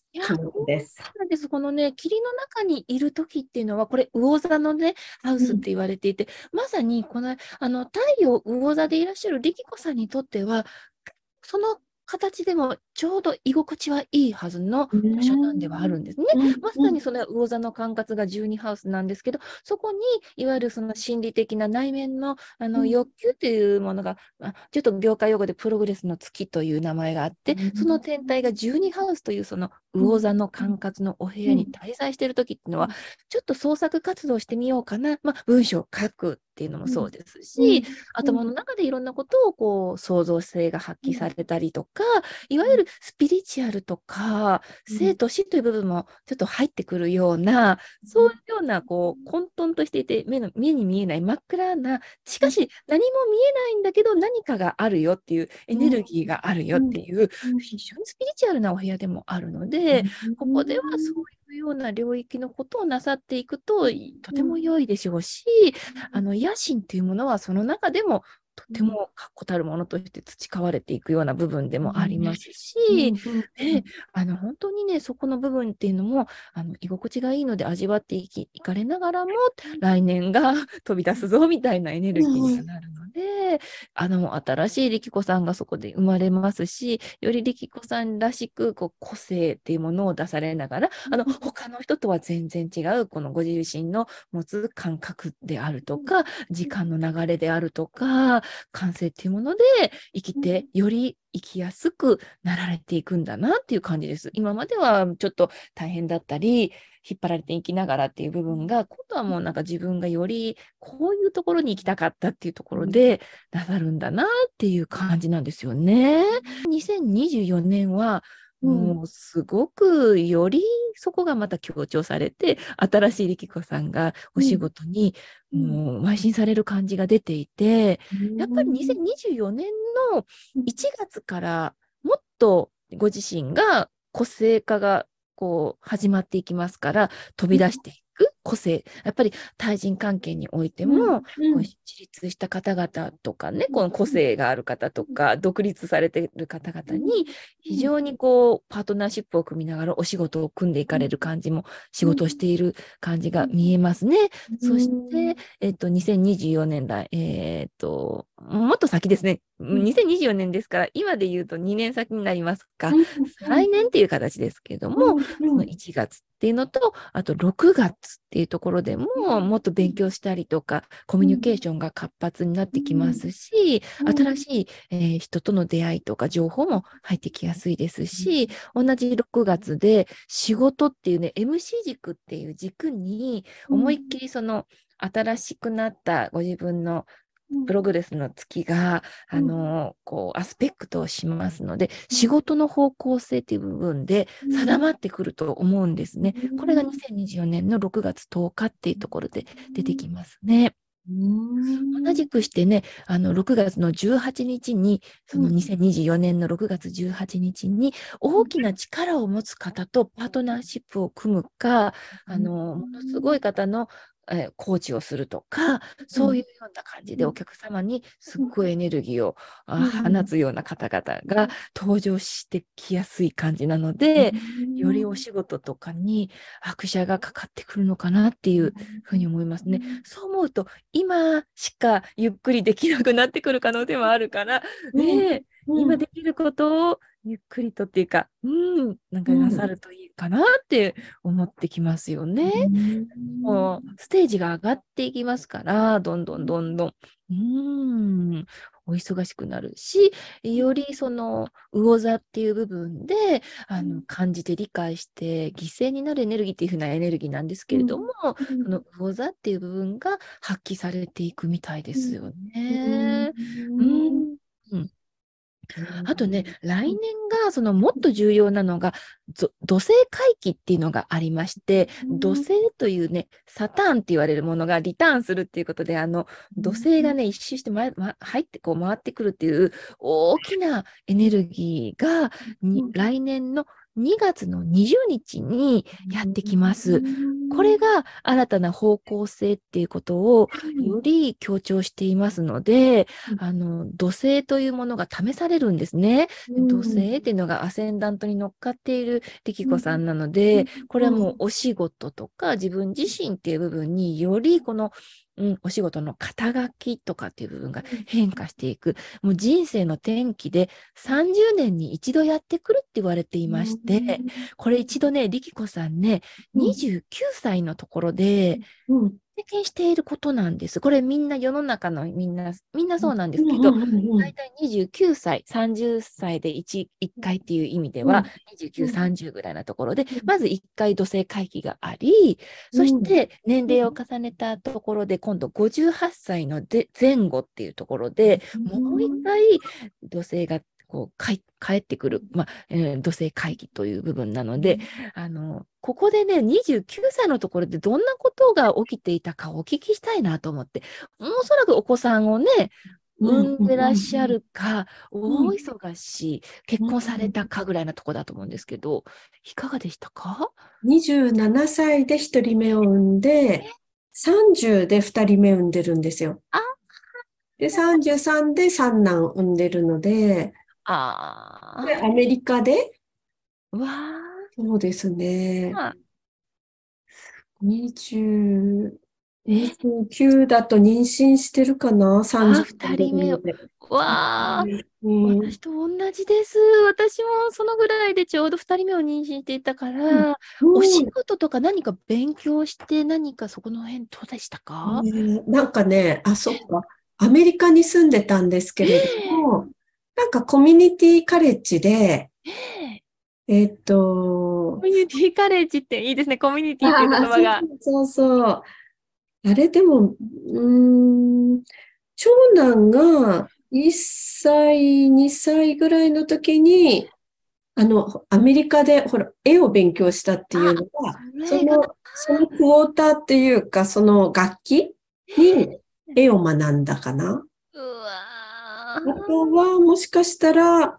S2: です。
S1: そうなんです。このね、霧の中にいる時っていうのは、これ、魚座のね、ハウスって言われていて、うん、まさにこの、あの、太陽魚座でいらっしゃる力子さんにとっては、その形でもちょうど居心地はいいはずの場所なんではあるんですね。まさにその魚座の管轄が12ハウスなんですけど、そこにいわゆるその心理的な内面のあの欲求というものが、ちょっと業界用語でプログレスの月という名前があって、その天体が12ハウスというその魚座の管轄のお部屋に滞在している時っていうのは、ちょっと創作活動してみようかな、まあ、文章を書くっていうのもそうですし、頭の中でいろんなことをこう創造性が発揮されたりとか、いわゆるスピリチュアルとか、生と死という部分もちょっと入ってくるような、そういうような、こう、混沌としていて目の、目に見えない真っ暗な、しかし何も見えないんだけど何かがあるよっていうエネルギーがあるよっていう、非常にスピリチュアルなお部屋でもあるので、ここではそういうような領域のことをなさっていくととても良いでしょうし、あの野心というものはその中でもとても確固たるものとして培われていくような部分でもありますし、であの本当にねそこの部分っていうのもあの居心地がいいので味わっていきいかれながらも来年が [laughs] 飛び出すぞみたいなエネルギーになるので、であの新しい力子さんがそこで生まれますしより力子さんらしくこう個性っていうものを出されながらあの他の人とは全然違うこのご自身の持つ感覚であるとか時間の流れであるとか感性っていうもので生きて、より生きやすくなられていくんだなっていう感じです。今まではちょっと大変だったり、引っ張られていきながらっていう部分が、今度はもうなんか自分がよりこういうところに行きたかったっていうところでなさるんだなっていう感じなんですよね。2024年はもうすごくよりそこがまた強調されて、新しい力子さんがお仕事にもう邁進される感じが出ていて、やっぱり2024年の1月からもっとご自身が個性化がこう始まっていきますから、飛び出していく個性、やっぱり対人関係においても、うんうん、自立した方々とかね、この個性がある方とか、独立されている方々に、非常にこう、パートナーシップを組みながらお仕事を組んでいかれる感じも、仕事をしている感じが見えますね。そして、えっと、2024年代、えー、っと、もっと先ですね。2024年ですから、今で言うと2年先になりますか、来年っていう形ですけども、その1月っていうのと、あと6月っていうところでも、もっと勉強したりとか、コミュニケーションが活発になってきますし、新しい、えー、人との出会いとか情報も入ってきやすいですし、同じ6月で仕事っていうね、MC 軸っていう軸に、思いっきりその、新しくなったご自分のプログレスの月が、あの、こう、アスペクトをしますので、仕事の方向性という部分で定まってくると思うんですね。これが2024年の6月10日っていうところで出てきますね。同じくしてね、あの、6月の18日に、その2024年の6月18日に、大きな力を持つ方とパートナーシップを組むか、あの、ものすごい方のえー、コーチをするとか、そういうような感じでお客様にすっごいエネルギーを、うん、放つような方々が登場してきやすい感じなので、うん、よりお仕事とかに拍車がかかってくるのかなっていうふうに思いますね。そう思うと、今しかゆっくりできなくなってくる可能性もあるから、ね、うん、今できることをゆっくりとっていうか、うん、なんかなさるといいかなって思ってきますよね。うん、もうステージが上がっていきますから、どんどんどんどん。うん、お忙しくなるし、よりその魚座っていう部分であの感じて理解して犠牲になるエネルギーっていう風なエネルギーなんですけれども、うん、その魚座っていう部分が発揮されていくみたいですよね。うん、うんあとね、来年がそのもっと重要なのが、土星回帰っていうのがありまして、土星というね、サターンって言われるものがリターンするっていうことで、あの、土星がね、一周して、まま、入ってこう回ってくるっていう大きなエネルギーが、来年の2月の20日にやってきます。これが新たな方向性っていうことをより強調していますので、あの、土星というものが試されるんですね。土星っていうのがアセンダントに乗っかっている力子さんなので、これはもうお仕事とか自分自身っていう部分によりこのうん、お仕事の肩書きとかっていう部分が変化していく。もう人生の転機で30年に一度やってくるって言われていまして、これ一度ね、力子さんね、29歳のところで、経験していることなんです。これみんな世の中のみんな、みんなそうなんですけど、大体29歳、30歳で 1, 1回っていう意味では、29、30ぐらいなところで、まず1回土星回帰があり、そして年齢を重ねたところで、今度58歳ので前後っていうところで、もう1回土星がこう帰ってくる、まあえー土星回帰という部分なので、あのここでね29歳のところでどんなことが起きていたかお聞きしたいなと思っておそらくお子さんをね産んでらっしゃるか、
S2: ん。
S1: 大忙し、結婚されたかぐらいなとこだと思うんですけど、いかがでしたか
S2: ？27歳で1人目を産んで、30で2人目産んでるんですよ。
S1: あ
S2: で、33で三男産んでるので、
S1: あ
S2: でアメリカで、
S1: あ、わ
S2: そうですね、
S1: あ、
S2: 20、29だと妊娠してるかな ?30
S1: 二人目。わあ、
S2: うん。
S1: 私と同じです。私もそのぐらいでちょうど2人目を妊娠していたから、お仕事とか何か勉強して何かそこの辺どうでしたか、
S2: ねなんかね、あ、そっか。アメリカに住んでたんですけれども、なんかコミュニティカレッジで、えっと
S1: コ、ミュニティカレッジっていいですね。コミュニティっていう言葉が
S2: あ。そうそうそう。あれでも、うーん、長男が1歳、2歳ぐらいの時に、あの、アメリカで、ほら、絵を勉強したっていうのが、その、そのクォーターっていうか、その楽器に絵を学んだかな。
S1: うわ
S2: あとは、もしかしたら、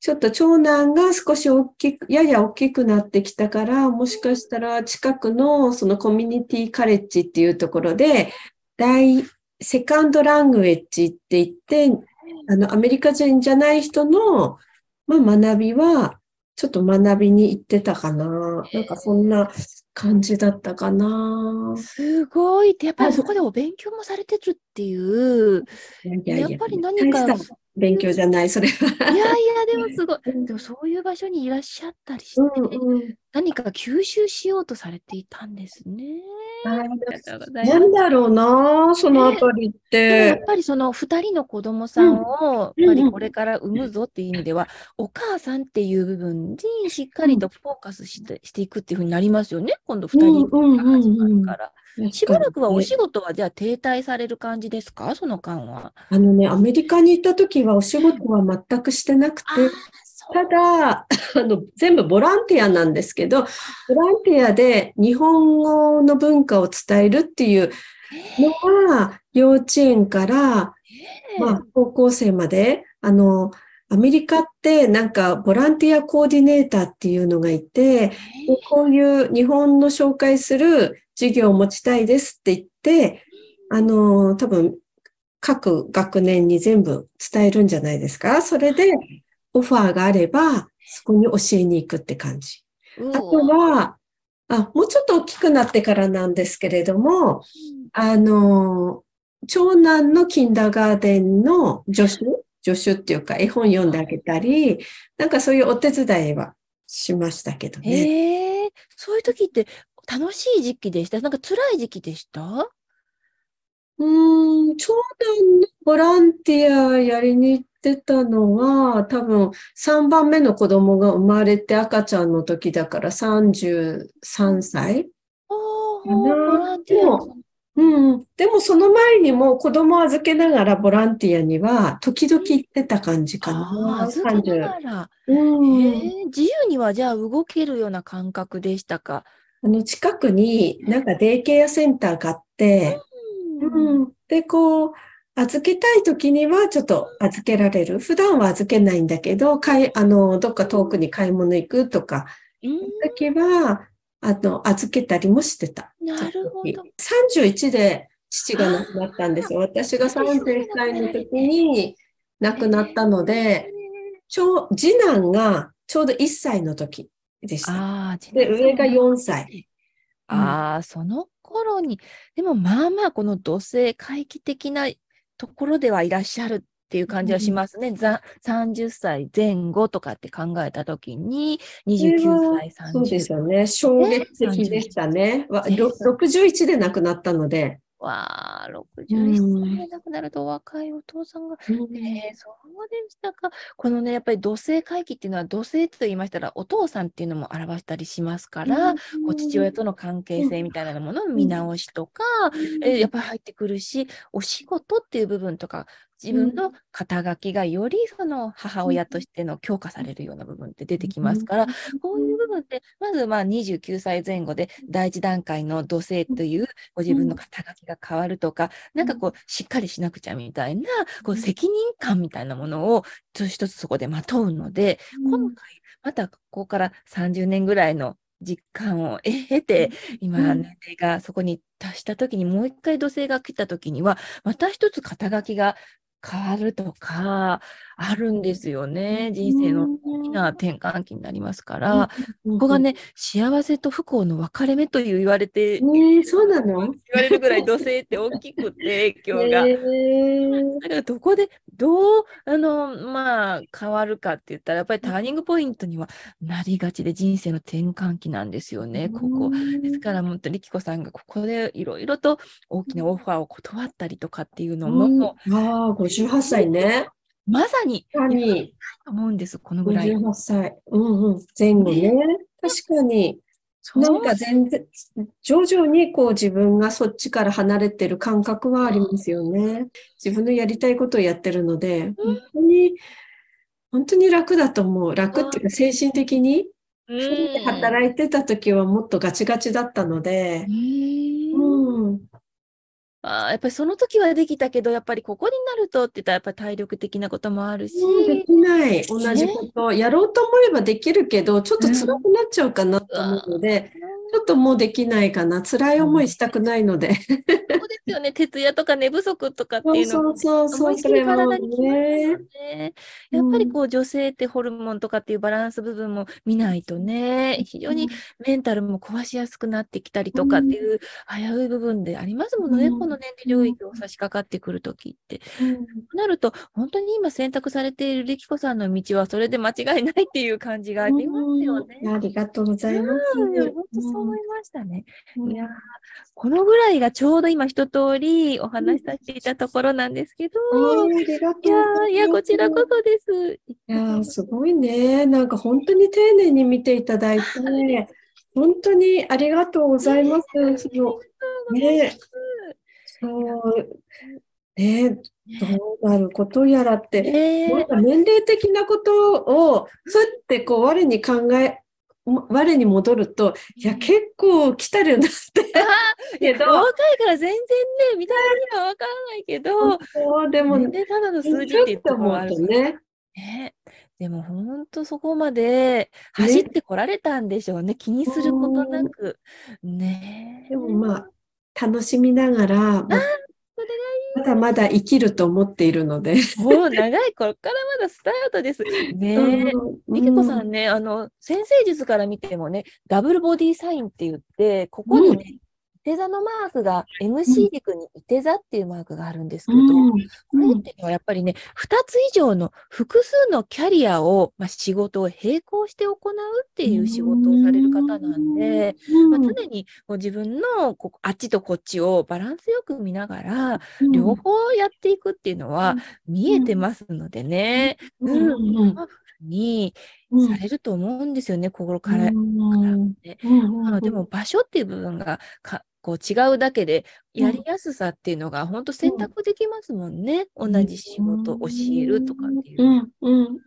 S2: ちょっと長男が少し大きく、やや大きくなってきたから、もしかしたら近くのそのコミュニティカレッジっていうところで、第、セカンドラングエッジって言って、あの、アメリカ人じゃない人の、まあ、学びは、ちょっと学びに行ってたかな。なんかそんな感じだったかな。
S1: すごい。でやっぱりそこでお勉強もされてるっていう。
S2: いやいやいや
S1: やっぱり何か、
S2: 勉強じゃない、それは。
S1: やいや、でもすごい。でもそういう場所にいらっしゃったりして、
S2: うんうん
S1: 何か吸収しようとされていたんですね。
S2: あ
S1: ありがとうございます
S2: なんだろうな、そのあたりっ
S1: でもや
S2: て。
S1: っぱりその2人の子供さんをやっぱりこれから産むぞっていう意味では、お母さんっていう部分にしっかりとフォーカスしてしていくっていうふうになりますよね。今度2人が始まるから。しばらくはお仕
S2: 事
S1: 事はじゃあ停滞される感じですか？その間は。
S2: あのね、アメリカに行った時はお仕事は全くしてなくて、ただ、[laughs] あの、全部ボランティアなんですけど、ボランティアで日本語の文化を伝えるっていうのは、幼稚園から、まあ、高校生まで、あの、アメリカってなんかボランティアコーディネーターっていうのがいて、でこういう日本の紹介する授業を持ちたいですって言って、あの、多分各学年に全部伝えるんじゃないですか？それでオファーがあれば、そこに教えに行くって感じ。
S1: う
S2: あとは、あ、もうちょっと大きくなってからなんですけれども、あの、長男のキンダーガーデンの助手助手っていうか絵本読んであげたり、なんかそういうお手伝いはしましたけどね。
S1: へえ、そういう時って楽しい時期でした？なんか辛い時期でした？
S2: うーん、長男のボランティアやりに行ってたのは、多分3番目の子供が生まれて赤ちゃんの時だから33歳
S1: ああ、
S2: かなでうん。でもその前にも子供預けながらボランティアには時々行ってた感じか
S1: ああ、
S2: な。
S1: 預けな
S2: 30。
S1: がら。
S2: うん。
S1: 自由にはじゃあ動けるような感覚でしたか？
S2: あの近くになんかデイケアセンターがあって、
S1: うん
S2: うん。で、こう、預けたい時にはちょっと預けられる。普段は預けないんだけど、買い、あの、どっか遠くに買い物行くとか、
S1: うん
S2: 時は、あの、預けたりもしてた。
S1: なるほど。
S2: 31で父が亡くなったんですよ。私が31歳の時に亡くなったので、長、次男がちょうど1歳の時でした。
S1: ああ、
S2: で、上が4歳。
S1: ああ、その頃に、でもまあまあ、この土星回帰的なところではいらっしゃるっていう感じはしますね。ざ30歳前後とかって考えたときに、29歳、
S2: そうです
S1: 30
S2: よね。衝撃的でしたね。わ
S1: ね
S2: ろ61で亡くなったので。
S1: わあ、
S2: う
S1: 61
S2: ん
S1: 歳で亡くなると若いお父さんが、
S2: うん。
S1: えー、そうでしたか。このね、やっぱり土星回帰っていうのは、土星と言いましたら、お父さんっていうのも表したりしますから、こう父親との関係性みたいなものの見直しとか、えーやっぱり入ってくるし、お仕事っていう部分とか、自分の肩書きがよりその母親としての強化されるような部分って出てきますから、こういう部分ってまずまあ29歳前後で第一段階の土星というご自分の肩書きが変わるとか、なんかこうしっかりしなくちゃみたいなこう責任感みたいなものを一つ一つそこでまとうので、今回またここから30年ぐらいの実感を得て、今、年齢がそこに達したときに、もう一回土星が来たときには、また一つ肩書きが変わるとか、あるんですよね。人生の大きな転換期になりますから、ここがね、幸せと不幸の分かれ目という言われて、え
S2: ー、そうなの？
S1: 言われるぐらい土星って大きくて、[laughs] 影響が。えー、だからどこでどう、あの、まあ、変わるかって言ったら、やっぱりターニングポイントにはなりがちで人生の転換期なんですよね、ここ。ですから、本当にきこさんがここでいろいろと大きなオファーを断ったりとかっていうのも、
S2: うん、ああ、58歳ね。
S1: まさに、
S2: 確かに。
S1: 思うんです、このぐらい。
S2: 58歳。うんうん。前後ね。確かに。なんか全然、徐々にこう自分がそっちから離れてる感覚はありますよね。自分のやりたいことをやってるので、本当に、本当に楽だと思う。楽っていうか精神的に。働いてた時はもっとガチガチだったので、
S1: うん、あやっぱりその時はできたけど、やっぱりここになるとって言ったら、やっぱり体力的なこともあるし。
S2: できない。同じこと。ね、やろうと思えばできるけど、ちょっと辛くなっちゃうかなと思うので、ちょっともうできないかな。辛い思いしたくないので。そう
S1: ですよね。徹夜とか寝不足とかっていうの
S2: そうそうそう、それ
S1: 体にきますよね。やっぱりこう女性ってホルモンとかっていうバランス部分も見ないとね、非常にメンタルも壊しやすくなってきたりとかっていう危うい部分でありますものね。この年齢領域を差し掛かってくるときって。なると、本当に今選択されている力子さんの道はそれで間違いないっていう感じがありますよね。
S2: ありがとうございます。
S1: 思いましたね。いやこのぐらいがちょうど今一通りお話しさせていたところなんですけど、
S2: う
S1: いや、いや、こちらこそです。
S2: いや、すごいね。なんか本当に丁寧に見ていただいて、本当にありがとうございます。そのね、そう、ね、どうなることやらって、えー、なんか年齢的なことを、そうやってこう、我に考え、我に戻ると、いや、結構来てるんだって。
S1: いや、[laughs] 若いから全然ね、見た目にはわからないけど、
S2: でも、
S1: ね、ただの数字っていうとこもあるね。ねでも本当そこまで走ってこられたんでしょうね。気にすることなく。ね
S2: でもまあ、楽しみながら、ままだまだ生きると思っているので。[laughs]
S1: もう長い、これからまだスタートです。ねえ。みけこさんね、あの、先生術から見てもね、ダブルボディサインって言って、ここにね、手座のマークが MC 軸にいて座っていうマークがあるんですけど、うん、これっていうのはやっぱりね、2つ以上の複数のキャリアを、まあ、仕事を並行して行うっていう仕事をされる方なんで、まあ、常にこう自分のこあっちとこっちをバランスよく見ながら、両方やっていくっていうのは見えてますのでね。うん、うん。にされると思うんですよね、心から。からね、でも場所っていう部分がかこう違うだけで、やりやすさっていうのが本当選択できますもんね。同じ仕事教えるとかっていう。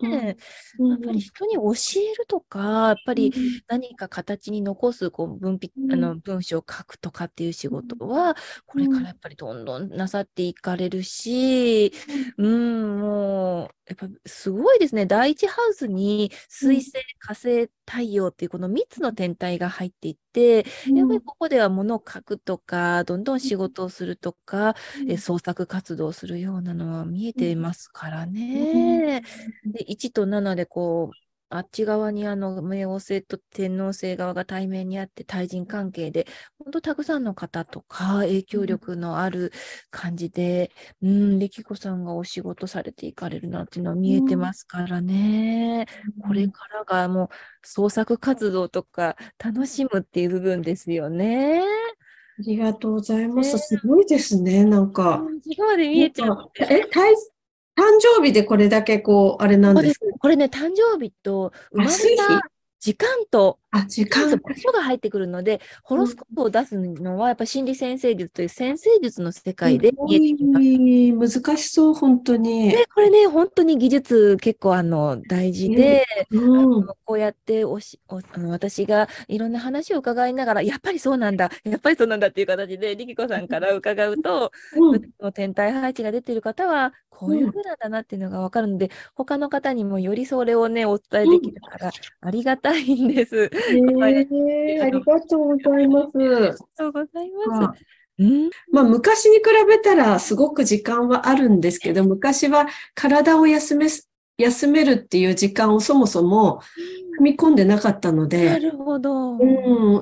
S1: ね、やっぱり人に教えるとか、やっぱり何か形に残すこう文あの文章を書くとかっていう仕事は、これからやっぱりどんどんなさっていかれるし、うん、もう、やっぱすごいですね。第一ハウスに水星、火星、太陽っていうこの3つの天体が入っていて、やっぱりここでは物を書くとか、どんどん仕事をするとか、え創作活動をするようなのは見えていますからね。で1と7でこうあっち側にあの冥王星と天王星側が対面にあって対人関係で、本当たくさんの方とか影響力のある感じで、うん、力子さんがお仕事されていかれるなっていうのは見えてますからね。うん、これからがもう創作活動とか楽しむっていう部分ですよね。あ
S2: りがとうございます。すごいですね、なんか。
S1: そこまで見えちゃう。
S2: え、誕生日でこれだけこう、あれなんですか
S1: これね、誕生日と生まれた時間と
S2: あ、時間。
S1: そう場所が入ってくるので、ホロスコープを出すのは、やっぱ心理先生術という先生術の世界で。
S2: 難しそう、本当に。
S1: で、これね、本当に技術結構あの大事で、
S2: うん、
S1: こうやっておしおあの私がいろんな話を伺いながら、やっぱりそうなんだ、やっぱりそうなんだっていう形で、リキコさんから伺うと、
S2: うん。
S1: の天体配置が出てる方は、こういう風なんだなっていうのが分かるので、他の方にもよりそれをね、お伝えできるから、ありがたいんです。
S2: えーありがとうございます。
S1: ありがとうございます。うん、
S2: まあ、昔に比べたらすごく時間はあるんですけど、昔は体を休めす、休めるっていう時間をそもそも踏み込んでなかったの
S1: な
S2: で、
S1: るほど。
S2: う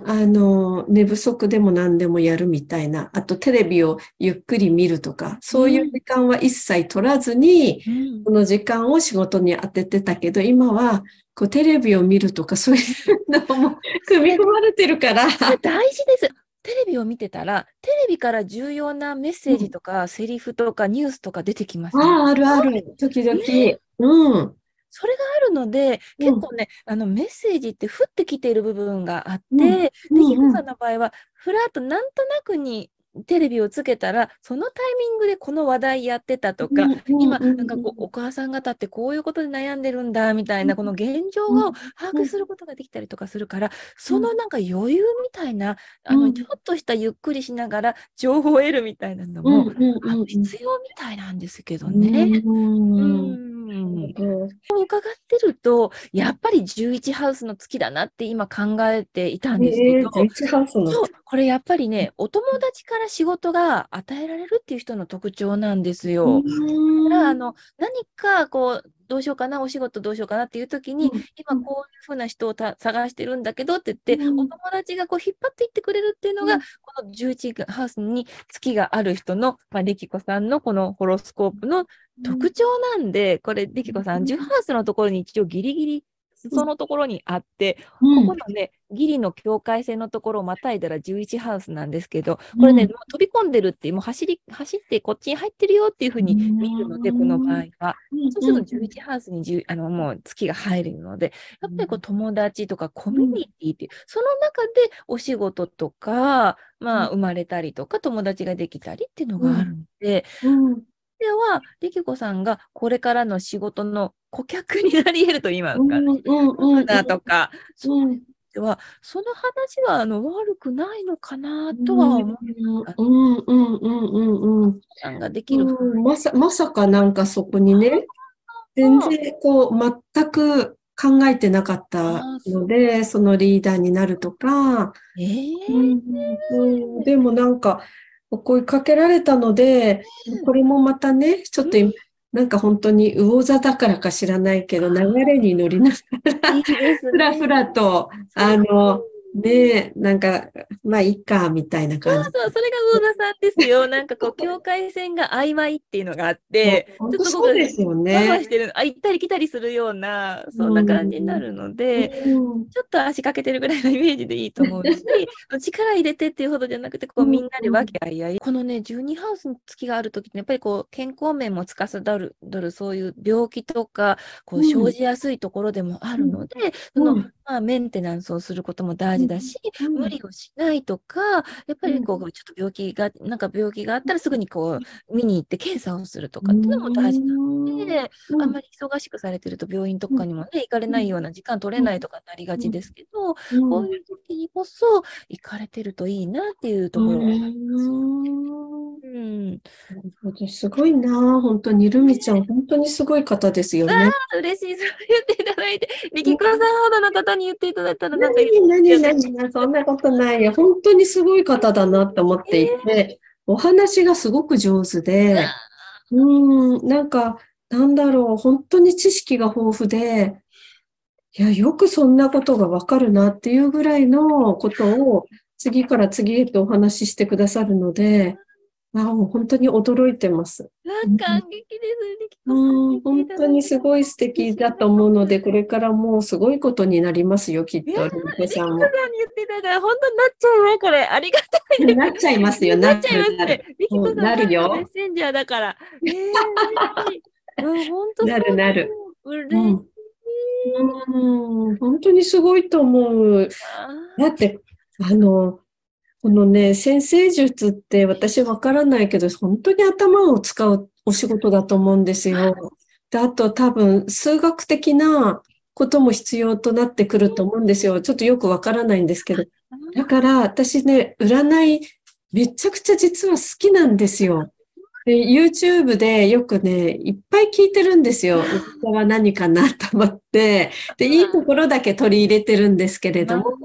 S2: ん、あの、寝不足でも何でもやるみたいな、あとテレビをゆっくり見るとか、そういう時間は一切取らずに、
S1: うん
S2: この時間を仕事に当ててたけど、今はこうテレビを見るとかそういうのも組み込まれてるから、
S1: 大事です。テレビを見てたら、テレビから重要なメッセージとか、セリフとか、ニュースとか出てきますね。
S2: ああ、あるある、時々。うん。
S1: それがあるので、
S2: うん。
S1: 結構ね、あのメッセージって降ってきている部分があって、
S2: うん。
S1: で、
S2: うん。
S1: ヒコさんの場合は、ふらっとなんとなくにテレビをつけたら、そのタイミングでこの話題やってたとか、今、なんかこう、お母さん方ってこういうことで悩んでるんだ、みたいな、この現状を把握することができたりとかするから、そのなんか余裕みたいな、あの、
S2: うん。
S1: ちょっとしたゆっくりしながら情報を得るみたいなの
S2: うん
S1: も、必要みたいなんですけどね。
S2: うん
S1: うん伺ってると、やっぱり11ハウスの月だなって今考えていたんですけど、
S2: えー、11ハウスの
S1: これやっぱりね、お友達から仕事が与えられるっていう人の特徴なんですよ。
S2: うん。
S1: だからあの何かこうどうしようかな、お仕事どうしようかなっていう時に、
S2: うん。
S1: 今こういうふうな人をた探してるんだけどって言って、
S2: うん。
S1: お友達がこう引っ張っていってくれるっていうのが、
S2: うん。
S1: この11ハウスに月がある人の、まあ、リキコさんのこのホロスコープの特徴なんで、これ、リキコさん、10ハウスのところに一応ギリギリ、そのところにあって、
S2: うん。
S1: ここのね、ギリの境界線のところをまたいだら11ハウスなんですけど、これね、
S2: うん
S1: 飛び込んでるってもう走り、走ってこっちに入ってるよっていうふうに見るので、
S2: うん
S1: この場合は。そうすると
S2: うん
S1: 11ハウスに10あのもう月が入るので、やっぱりこう友達とかコミュニティっていう、その中でお仕事とか、まあ
S2: うん。
S1: 生まれたりとか友達ができたりっていうのがあるので、
S2: うん
S1: では、りきこさんがこれからの仕事の顧客になり得ると言いますか、
S2: うんうん。うん
S1: だとか、そう。
S2: うん
S1: では、その話はあの悪くないのかなとは思う
S2: うんうんうんうんうん。
S1: さんができる。
S2: うんまさ、まさかなんかそこにね、全然こう、全く考えてなかったので、そのリーダーになるとか、
S1: えー。
S2: うんうん。でもなんか、お声かけられたので、これもまたね、ちょっと今、なんか本当に魚座だからか知らないけど、流れに乗りながら、ふらふらと、あの、ねえ、なんか、まあいいか、みたいな
S1: そう
S2: 感じ。
S1: そう、それが魚田さんですよ。[laughs] なんかこう、境界線が曖昧っていうのがあって、
S2: 本
S1: ちょっと
S2: 当そうですよね。
S1: してる、あ、行ったり来たりするような、そんな感じになるので、
S2: うん
S1: ちょっと足かけてるぐらいのイメージでいいと思うし、[laughs] 力入れてっていうほどじゃなくて、こう
S2: うん
S1: みんなで和気あいあい。このね、12ハウスの月があるときって、やっぱりこう、健康面も司る、るそういう病気とか、こう、
S2: うん
S1: 生じやすいところでもあるので、その、
S2: うん
S1: まあ、メンテナンスをすることも大事だし、無理をしないとか、やっぱりこう、ちょっと病気が、なんか病気があったらすぐにこう、見に行って検査をするとかっていうのも大事なので、
S2: うん。
S1: あんまり忙しくされてると病院とかにもね、行かれないような時間取れないとかになりがちですけど、
S2: うん。
S1: こういう時にこそ行かれてるといいなっていうところは。
S2: うん
S1: うん、
S2: なるほどすごいな、本当に、ルミちゃん、本当にすごい方ですよね。
S1: 嬉しい、そう言っていただいて、リキコさんほどの方に言っていただいたら、なんか
S2: 何、何、何、何、そんなことないよ。本当にすごい方だなって思っていて、お話がすごく上手で、うん、なんか、なんだろう、本当に知識が豊富で、いや、よくそんなことがわかるなっていうぐらいのことを次から次へとお話ししてくださるので、あ、もう本当に驚いてます。
S1: 感激です、リキコさん
S2: うん、本。当にすごい素敵だと思うので、これからもうすごいことになりますよ、きっと、
S1: いや
S2: ルミ子さんも
S1: リキコさんに。言っていただいたら、本当になっちゃうね、これ。ありがたいね。
S2: なっちゃいますよ、
S1: なっちゃいますね。リキコさん
S2: なるよ
S1: メッセンジャーだから。えー、嬉しい [laughs] うん、本当
S2: なるなる。
S1: 嬉し
S2: うん、本当にすごいと思う。だって、あの、このね、先生術って私わからないけど、本当に頭を使うお仕事だと思うんですよ。で、あと多分、数学的なことも必要となってくると思うんですよ。ちょっとよくわからないんですけど。だから、私ね、占い、めちゃくちゃ実は好きなんですよ。で、YouTube でよくね、いっぱい聞いてるんですよ。これは何かなと思って。で、いいところだけ取り入れてるんですけれども。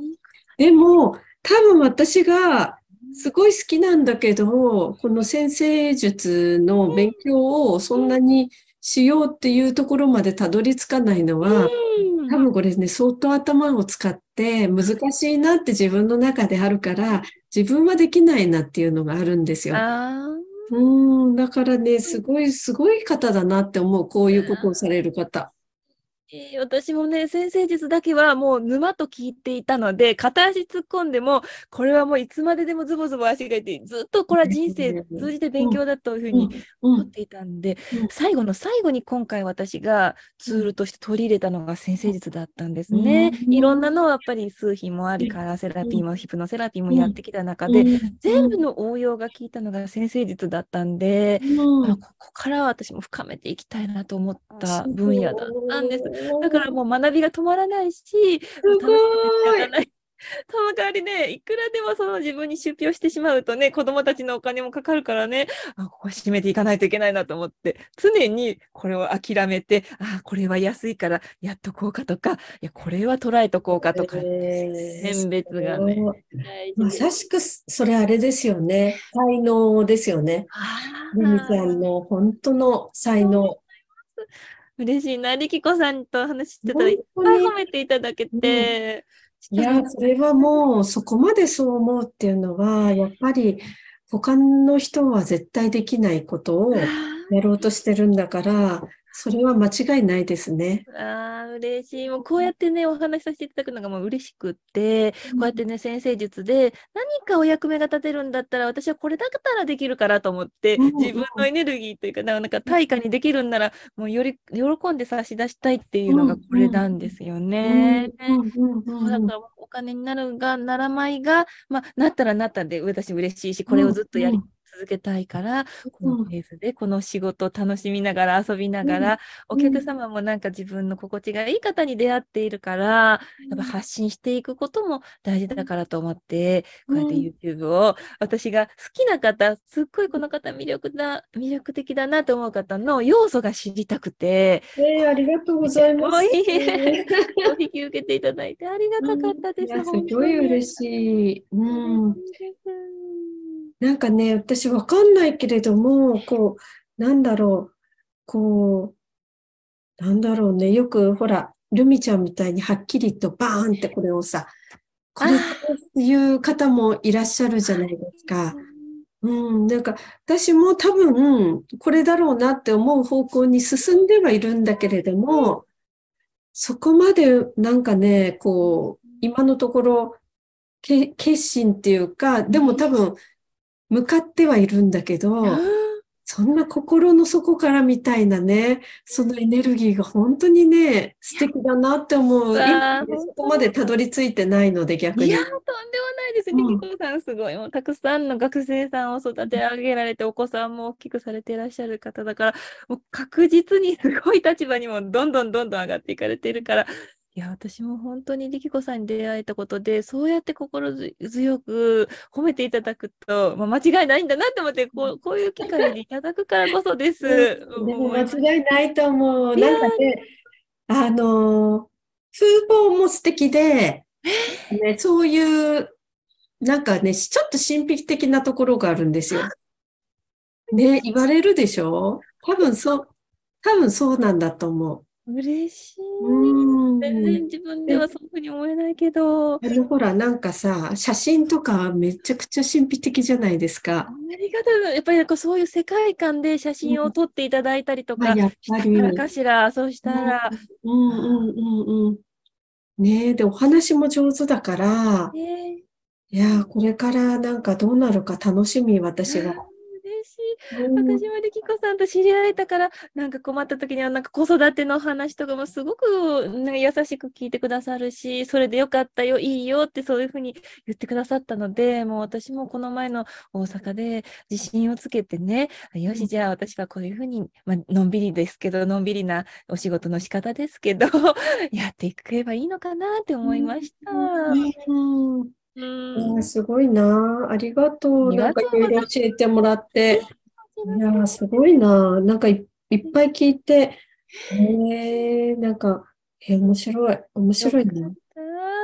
S2: でも、多分私がすごい好きなんだけど、この先生術の勉強をそんなにしようっていうところまでたどり着かないのは、多分これね、相当頭を使って難しいなって自分の中であるから、自分はできないなっていうのがあるんですよ。
S1: あ
S2: うん、だからね、すごい、すごい方だなって思う。こういうことをされる方。
S1: えー私もね、先生術だけはもう沼と聞いていたので、片足突っ込んでも、これはもういつまででもズボズボ足がいて、ずっとこれは人生通じて勉強だというふうに
S2: うん、
S1: 思っていたんで
S2: うん、
S1: 最後の最後に今回私がツールとして取り入れたのが先生術だったんですね。
S2: うん。
S1: いろんなのはやっぱり数比もあり、カラーセラピーもヒプノセラピーもやってきた中で、
S2: うん。
S1: 全部の応用が効いたのが先生術だったんで、
S2: うん。
S1: あここからは私も深めていきたいなと思った分野だったんです。だからもう学びが止まらないし、楽しくて仕方ない。[laughs] その代わりね、いくらでもその自分に出費をしてしまうとね、子供たちのお金もかかるからね、あ、ここ締めていかないといけないなと思って、常にこれを諦めて、あ、これは安いからやっとこうかとか、いや、これは捉えとこうかとか、
S2: えー
S1: 選別がね
S2: まさしく、それあれですよね。才能ですよね。
S1: あ
S2: ルミちゃ
S1: ー
S2: んの本当の才能。
S1: 嬉しいな。りきこさんと話してたらいっぱい褒めていただけて、
S2: いや、それはもう、そこまでそう思うっていうのは、やっぱり、他の人は絶対できないことをやろうとしてるんだから、それは間違いないですね。
S1: ああ、嬉しい。もうこうやってね、お話しさせていただくのがもう嬉しくって、こうやってね、先生術で何かお役目が立てるんだったら、私はこれだったらできるからと思って、自分のエネルギーというか、ななんか対価にできるんなら、もうより喜んで差し出したいっていうのがこれなんですよね。だからお金になるが、ならないが、まあ、なったらなったで私嬉しいし、これをずっとやり
S2: うん
S1: 続けたいから、こ
S2: うん
S1: のペースでこの仕事を楽しみながら遊びながら、お客様もなんか自分の心地がいい方に出会っているから、やっぱ発信していくことも大事だからと思って、こうやって YouTube を私が好きな方、すっごいこの方魅力だ、魅力的だなと思う方の要素が知りたくて、
S2: えーありがとうございます。[laughs]
S1: お引き受けていただいてありがたかったです。
S2: いや、すごい嬉しい。うん。なんかね、私わかんないけれども、こう、なんだろう、こう、なんだろうね、よくほら、ルミちゃんみたいにはっきりとバーンってこれをさ、これっていう方もいらっしゃるじゃないですか。うん、なんか私も多分これだろうなって思う方向に進んではいるんだけれども、そこまでなんかね、こう、今のところ、け決心っていうか、でも多分向かってはいるんだけど、そんな心の底からみたいなね、そのエネルギーが本当にね、素敵だなって思う。今ねそこまでたどり着いてないので逆に
S1: いや、。とんでもないです。
S2: うん
S1: リキコさん、すごい。もうたくさんの学生さんを育て上げられて、お子さんも大きくされていらっしゃる方だから、もう確実にすごい立場にもどんどんどんどん上がっていかれているから、いや、私も本当にリキコさんに出会えたことで、そうやって心強く褒めていただくと、まあ、間違いないんだなって思って、こう、こういう機会にいただくからこそです。
S2: でも間違いないと思う。なんかね、あの、風貌も素敵で、ね、そういう、なんかね、ちょっと神秘的なところがあるんですよ。ね、言われるでしょ？多分そう、多分そうなんだと思
S1: 嬉しい。全然自分ではそういうふうに思えないけど、
S2: あの、ほら、なんかさ、写真とかめちゃくちゃ神秘的じゃないですか。
S1: ありがとう。やっぱりなんかそういう世界観で写真を撮っていただいたりとか
S2: まあ、やっぱり。
S1: からかしら、そうしたら、
S2: うんうんうんうん。ねえ、で、お話も上手だから、
S1: ね
S2: いやー、これからなんかどうなるか楽しみ、私は。
S1: 私もリキコさんと知り合えたから、なんか困った時には、なんか子育ての話とかもすごく、ね、優しく聞いてくださるし、それでよかったよ、いいよってそういうふうに言ってくださったので、もう私もこの前の大阪で自信をつけてね、よし、じゃあ私はこういうふうに、まあのんびりですけど、のんびりなお仕事の仕方ですけど、[laughs] やっていけばいいのかなって思いました。
S2: うん
S1: うん
S2: すごいな。ありがとう。
S1: あり
S2: なんか
S1: がとう
S2: いろいろ教えてもらって。いやすごいな。なんかい、いっぱい聞いて、えー、なんか、えー面白い。面白いな。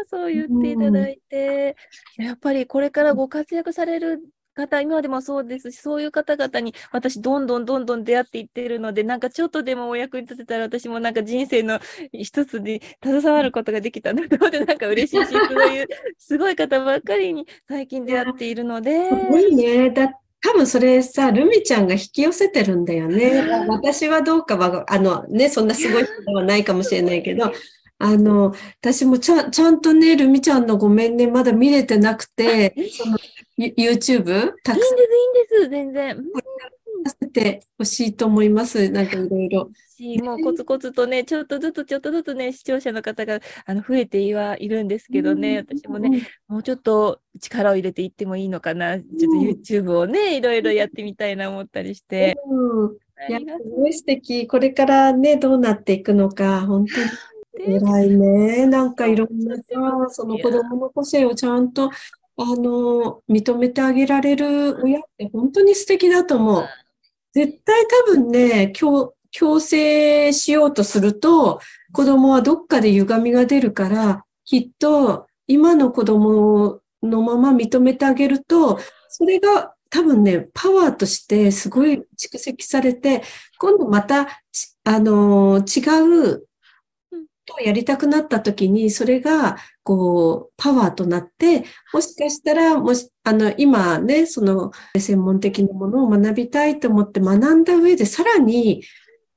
S1: そう言っていただいて、やっぱりこれからご活躍される方、今でもそうですし、そういう方々に私、どんどんどんどん出会っていってるので、なんかちょっとでもお役に立てたら、私もなんか人生の一つに携わることができたなと思って、なんか嬉しいし、そういうすごい方ばっかりに最近出会っているので、
S2: すごいね。だ、多分それさ、ルミちゃんが引き寄せてるんだよね。私はどうかは、あのね、そんなすごい人ではないかもしれないけど、[laughs] あの、私もちゃん、ちゃんとね、ルミちゃんのごめんね、まだ見れてなくて、その、ユ YouTube たく
S1: いいんです、
S2: さん
S1: いいんです、全然。うん
S2: させてほしいと思います。なんかいろいろ。
S1: し、[laughs] もうコツコツとね、ちょっとずつちょっとずつね、視聴者の方があの増えてはいるんですけどね、私もね、もうちょっと力を入れていってもいいのかな、ちょっと YouTube をね、いろいろやってみたいな思ったりして。
S2: いや、すごい素敵。これからね、どうなっていくのか、本当に
S1: う
S2: 偉いね。なんかいろんなさ、その子供の個性をちゃんと、あの、認めてあげられる親って本当に素敵だと思う。絶対多分ね、強、強制しようとすると、子供はどっかで歪みが出るから、きっと今の子供のまま認めてあげると、それが多分ね、パワーとしてすごい蓄積されて、今度また、ちあの、違う
S1: うん。
S2: とやりたくなった時に、それが、こう、パワーとなって、もしかしたら、もし、あの、今ね、その、専門的なものを学びたいと思って学んだ上で、さらに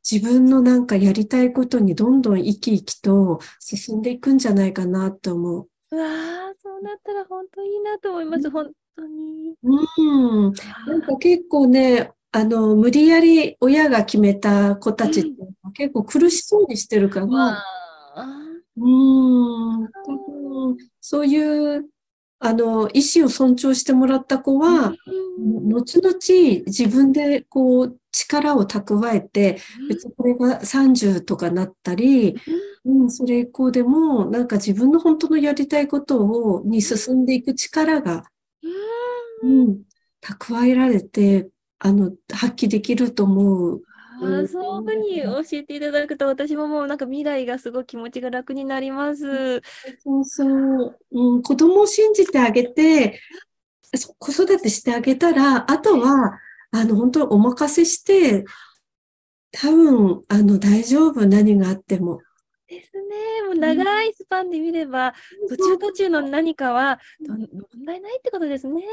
S2: 自分のなんかやりたいことにどんどん生き生きと進んでいくんじゃないかなと思う。
S1: うわあ、そうなったら本当いいなと思います、本当に。
S2: うん。なんか結構ね、あの、無理やり親が決めた子たちって結構苦しそうにしてるから、うん、多分そういう、あの、意思を尊重してもらった子は、
S1: うん
S2: 後々自分でこう力を蓄えて、別にこれが30とかなったり、うん、それ以降でも、なんか自分の本当のやりたいことを、に進んでいく力が、うん、蓄えられて、あの、発揮できると思う。
S1: ああ、そういうふうに教えていただくと、私ももうなんか未来がすごい気持ちが楽になります。
S2: そうそう。うん、子供を信じてあげて、そ子育てしてあげたら、あとは、あの、本当にお任せして、多分、あの、大丈夫、何があっても。
S1: ですね。もう長いスパンで見れば、途中途中の何かは問題ないってことですね。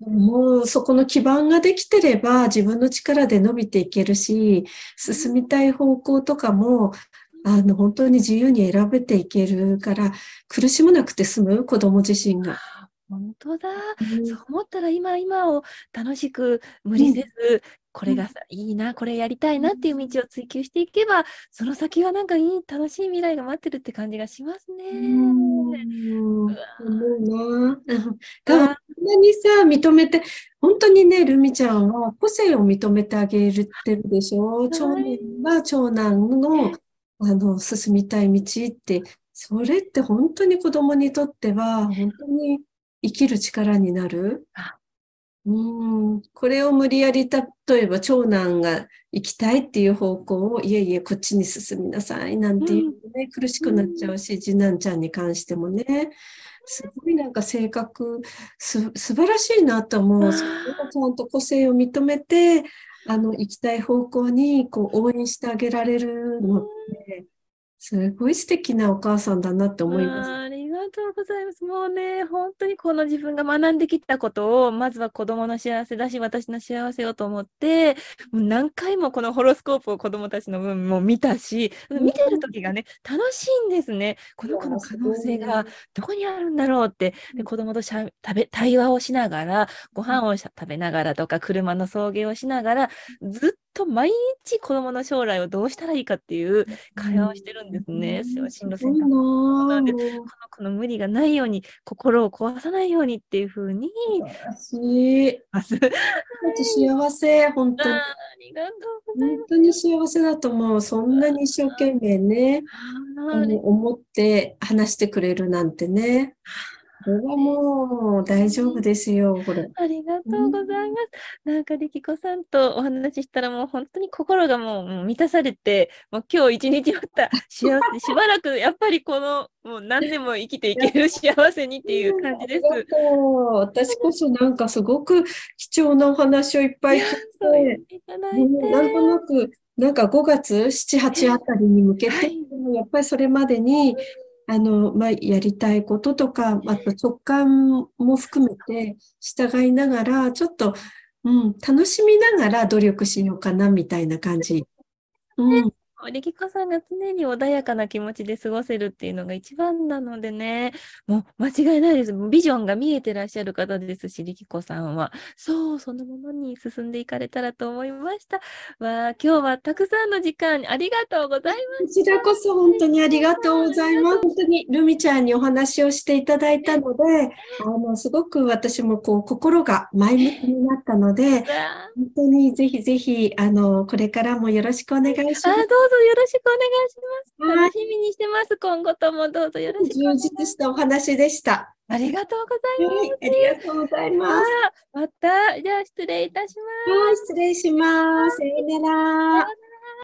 S2: もうそこの基盤ができてれば自分の力で伸びていけるし、進みたい方向とかも、あの、本当に自由に選べていけるから、苦しまなくて済む子供自身が。
S1: 本当だ。
S2: うん。
S1: そう思ったら今今を楽しく無理せず、これがさ、いいな、これやりたいなっていう道を追求していけば、その先はなんかいい、楽しい未来が待ってるって感じがしますね。
S2: うん、うな。多分、こん。なにさ、認めて、本当にね、ルミちゃんは個性を認めてあげてるでしょ？長男は長男の、あの、進みたい道って、それって本当に子供にとっては、本当に生きる力になる？
S1: あ。
S2: うん、これを無理やり、例えば長男が行きたいっていう方向を、いえいえ、こっちに進みなさい、なんていうとね、苦しくなっちゃうし、次男ちゃんに関してもね、すごいなんか性格、す、素晴らしいなと思う。それをちゃんと個性を認めて、あの、行きたい方向に、こう、応援してあげられるのって、すごい素敵なお母さんだなって思います。
S1: がとうございます。もうね、本当にこの自分が学んできたことを、まずは子供の幸せだし、私の幸せをと思って、もう何回もこのホロスコープを子供たちの分も見たし、見てる時がね、楽しいんですね。この子の可能性がどこにあるんだろうって、で子供としゃ食べ対話をしながら、ご飯を食べながらとか、車の送迎をしながら、ずっと毎日子供の将来をどうしたらいいかっていう会話をしてるんですね。進路選択なんで、この子の無理がないように、心を壊さないようにっていうふうに。
S2: 素晴らしい。幸せ、本当に。ありがとうございます。本当に幸せだと思う。そんなに一生懸命ね、あの思って話してくれるなんてね。これはもう大丈夫ですよ、これ。
S1: ありがとうございます。うん、なんか、力子さんとお話ししたら、もう本当に心がもう満たされて、もう今日一日また幸せ、[laughs] しばらくやっぱりこの、もう何年も生きていける幸せにっていう感じです。
S2: 私こそなんかすごく貴重なお話をいっぱい聞いて、いただいてなんとなく、なんか5月、7、8あたりに向けて、はい、やっぱりそれまでに、あの、まあ、やりたいこととか、あと直感も含めて従いながら、ちょっと、うん、楽しみながら努力しようかな、みたいな感じ。
S1: うん。力子さんが常に穏やかな気持ちで過ごせるっていうのが一番なのでね、もう間違いないです。ビジョンが見えてらっしゃる方ですし、力子さんは。そう、そのものに進んでいかれたらと思いました。わ今日はたくさんの時間ありがとうございま
S2: す。こちらこそ本当にありがとうございます。本当にルミちゃんにお話をしていただいたので、あの、すごく私もこう、心が前向きになったので、本当にぜひぜひ、あの、これからもよろしくお願いします。
S1: ぞよろしくお願いします。楽しみにしてます。今後ともどうぞよろしく
S2: 充実したお話でした。
S1: ありがとうございます。はい、
S2: ありがとうございます。
S1: また、じゃあ失礼いたします。
S2: はい、失礼します。さよなら。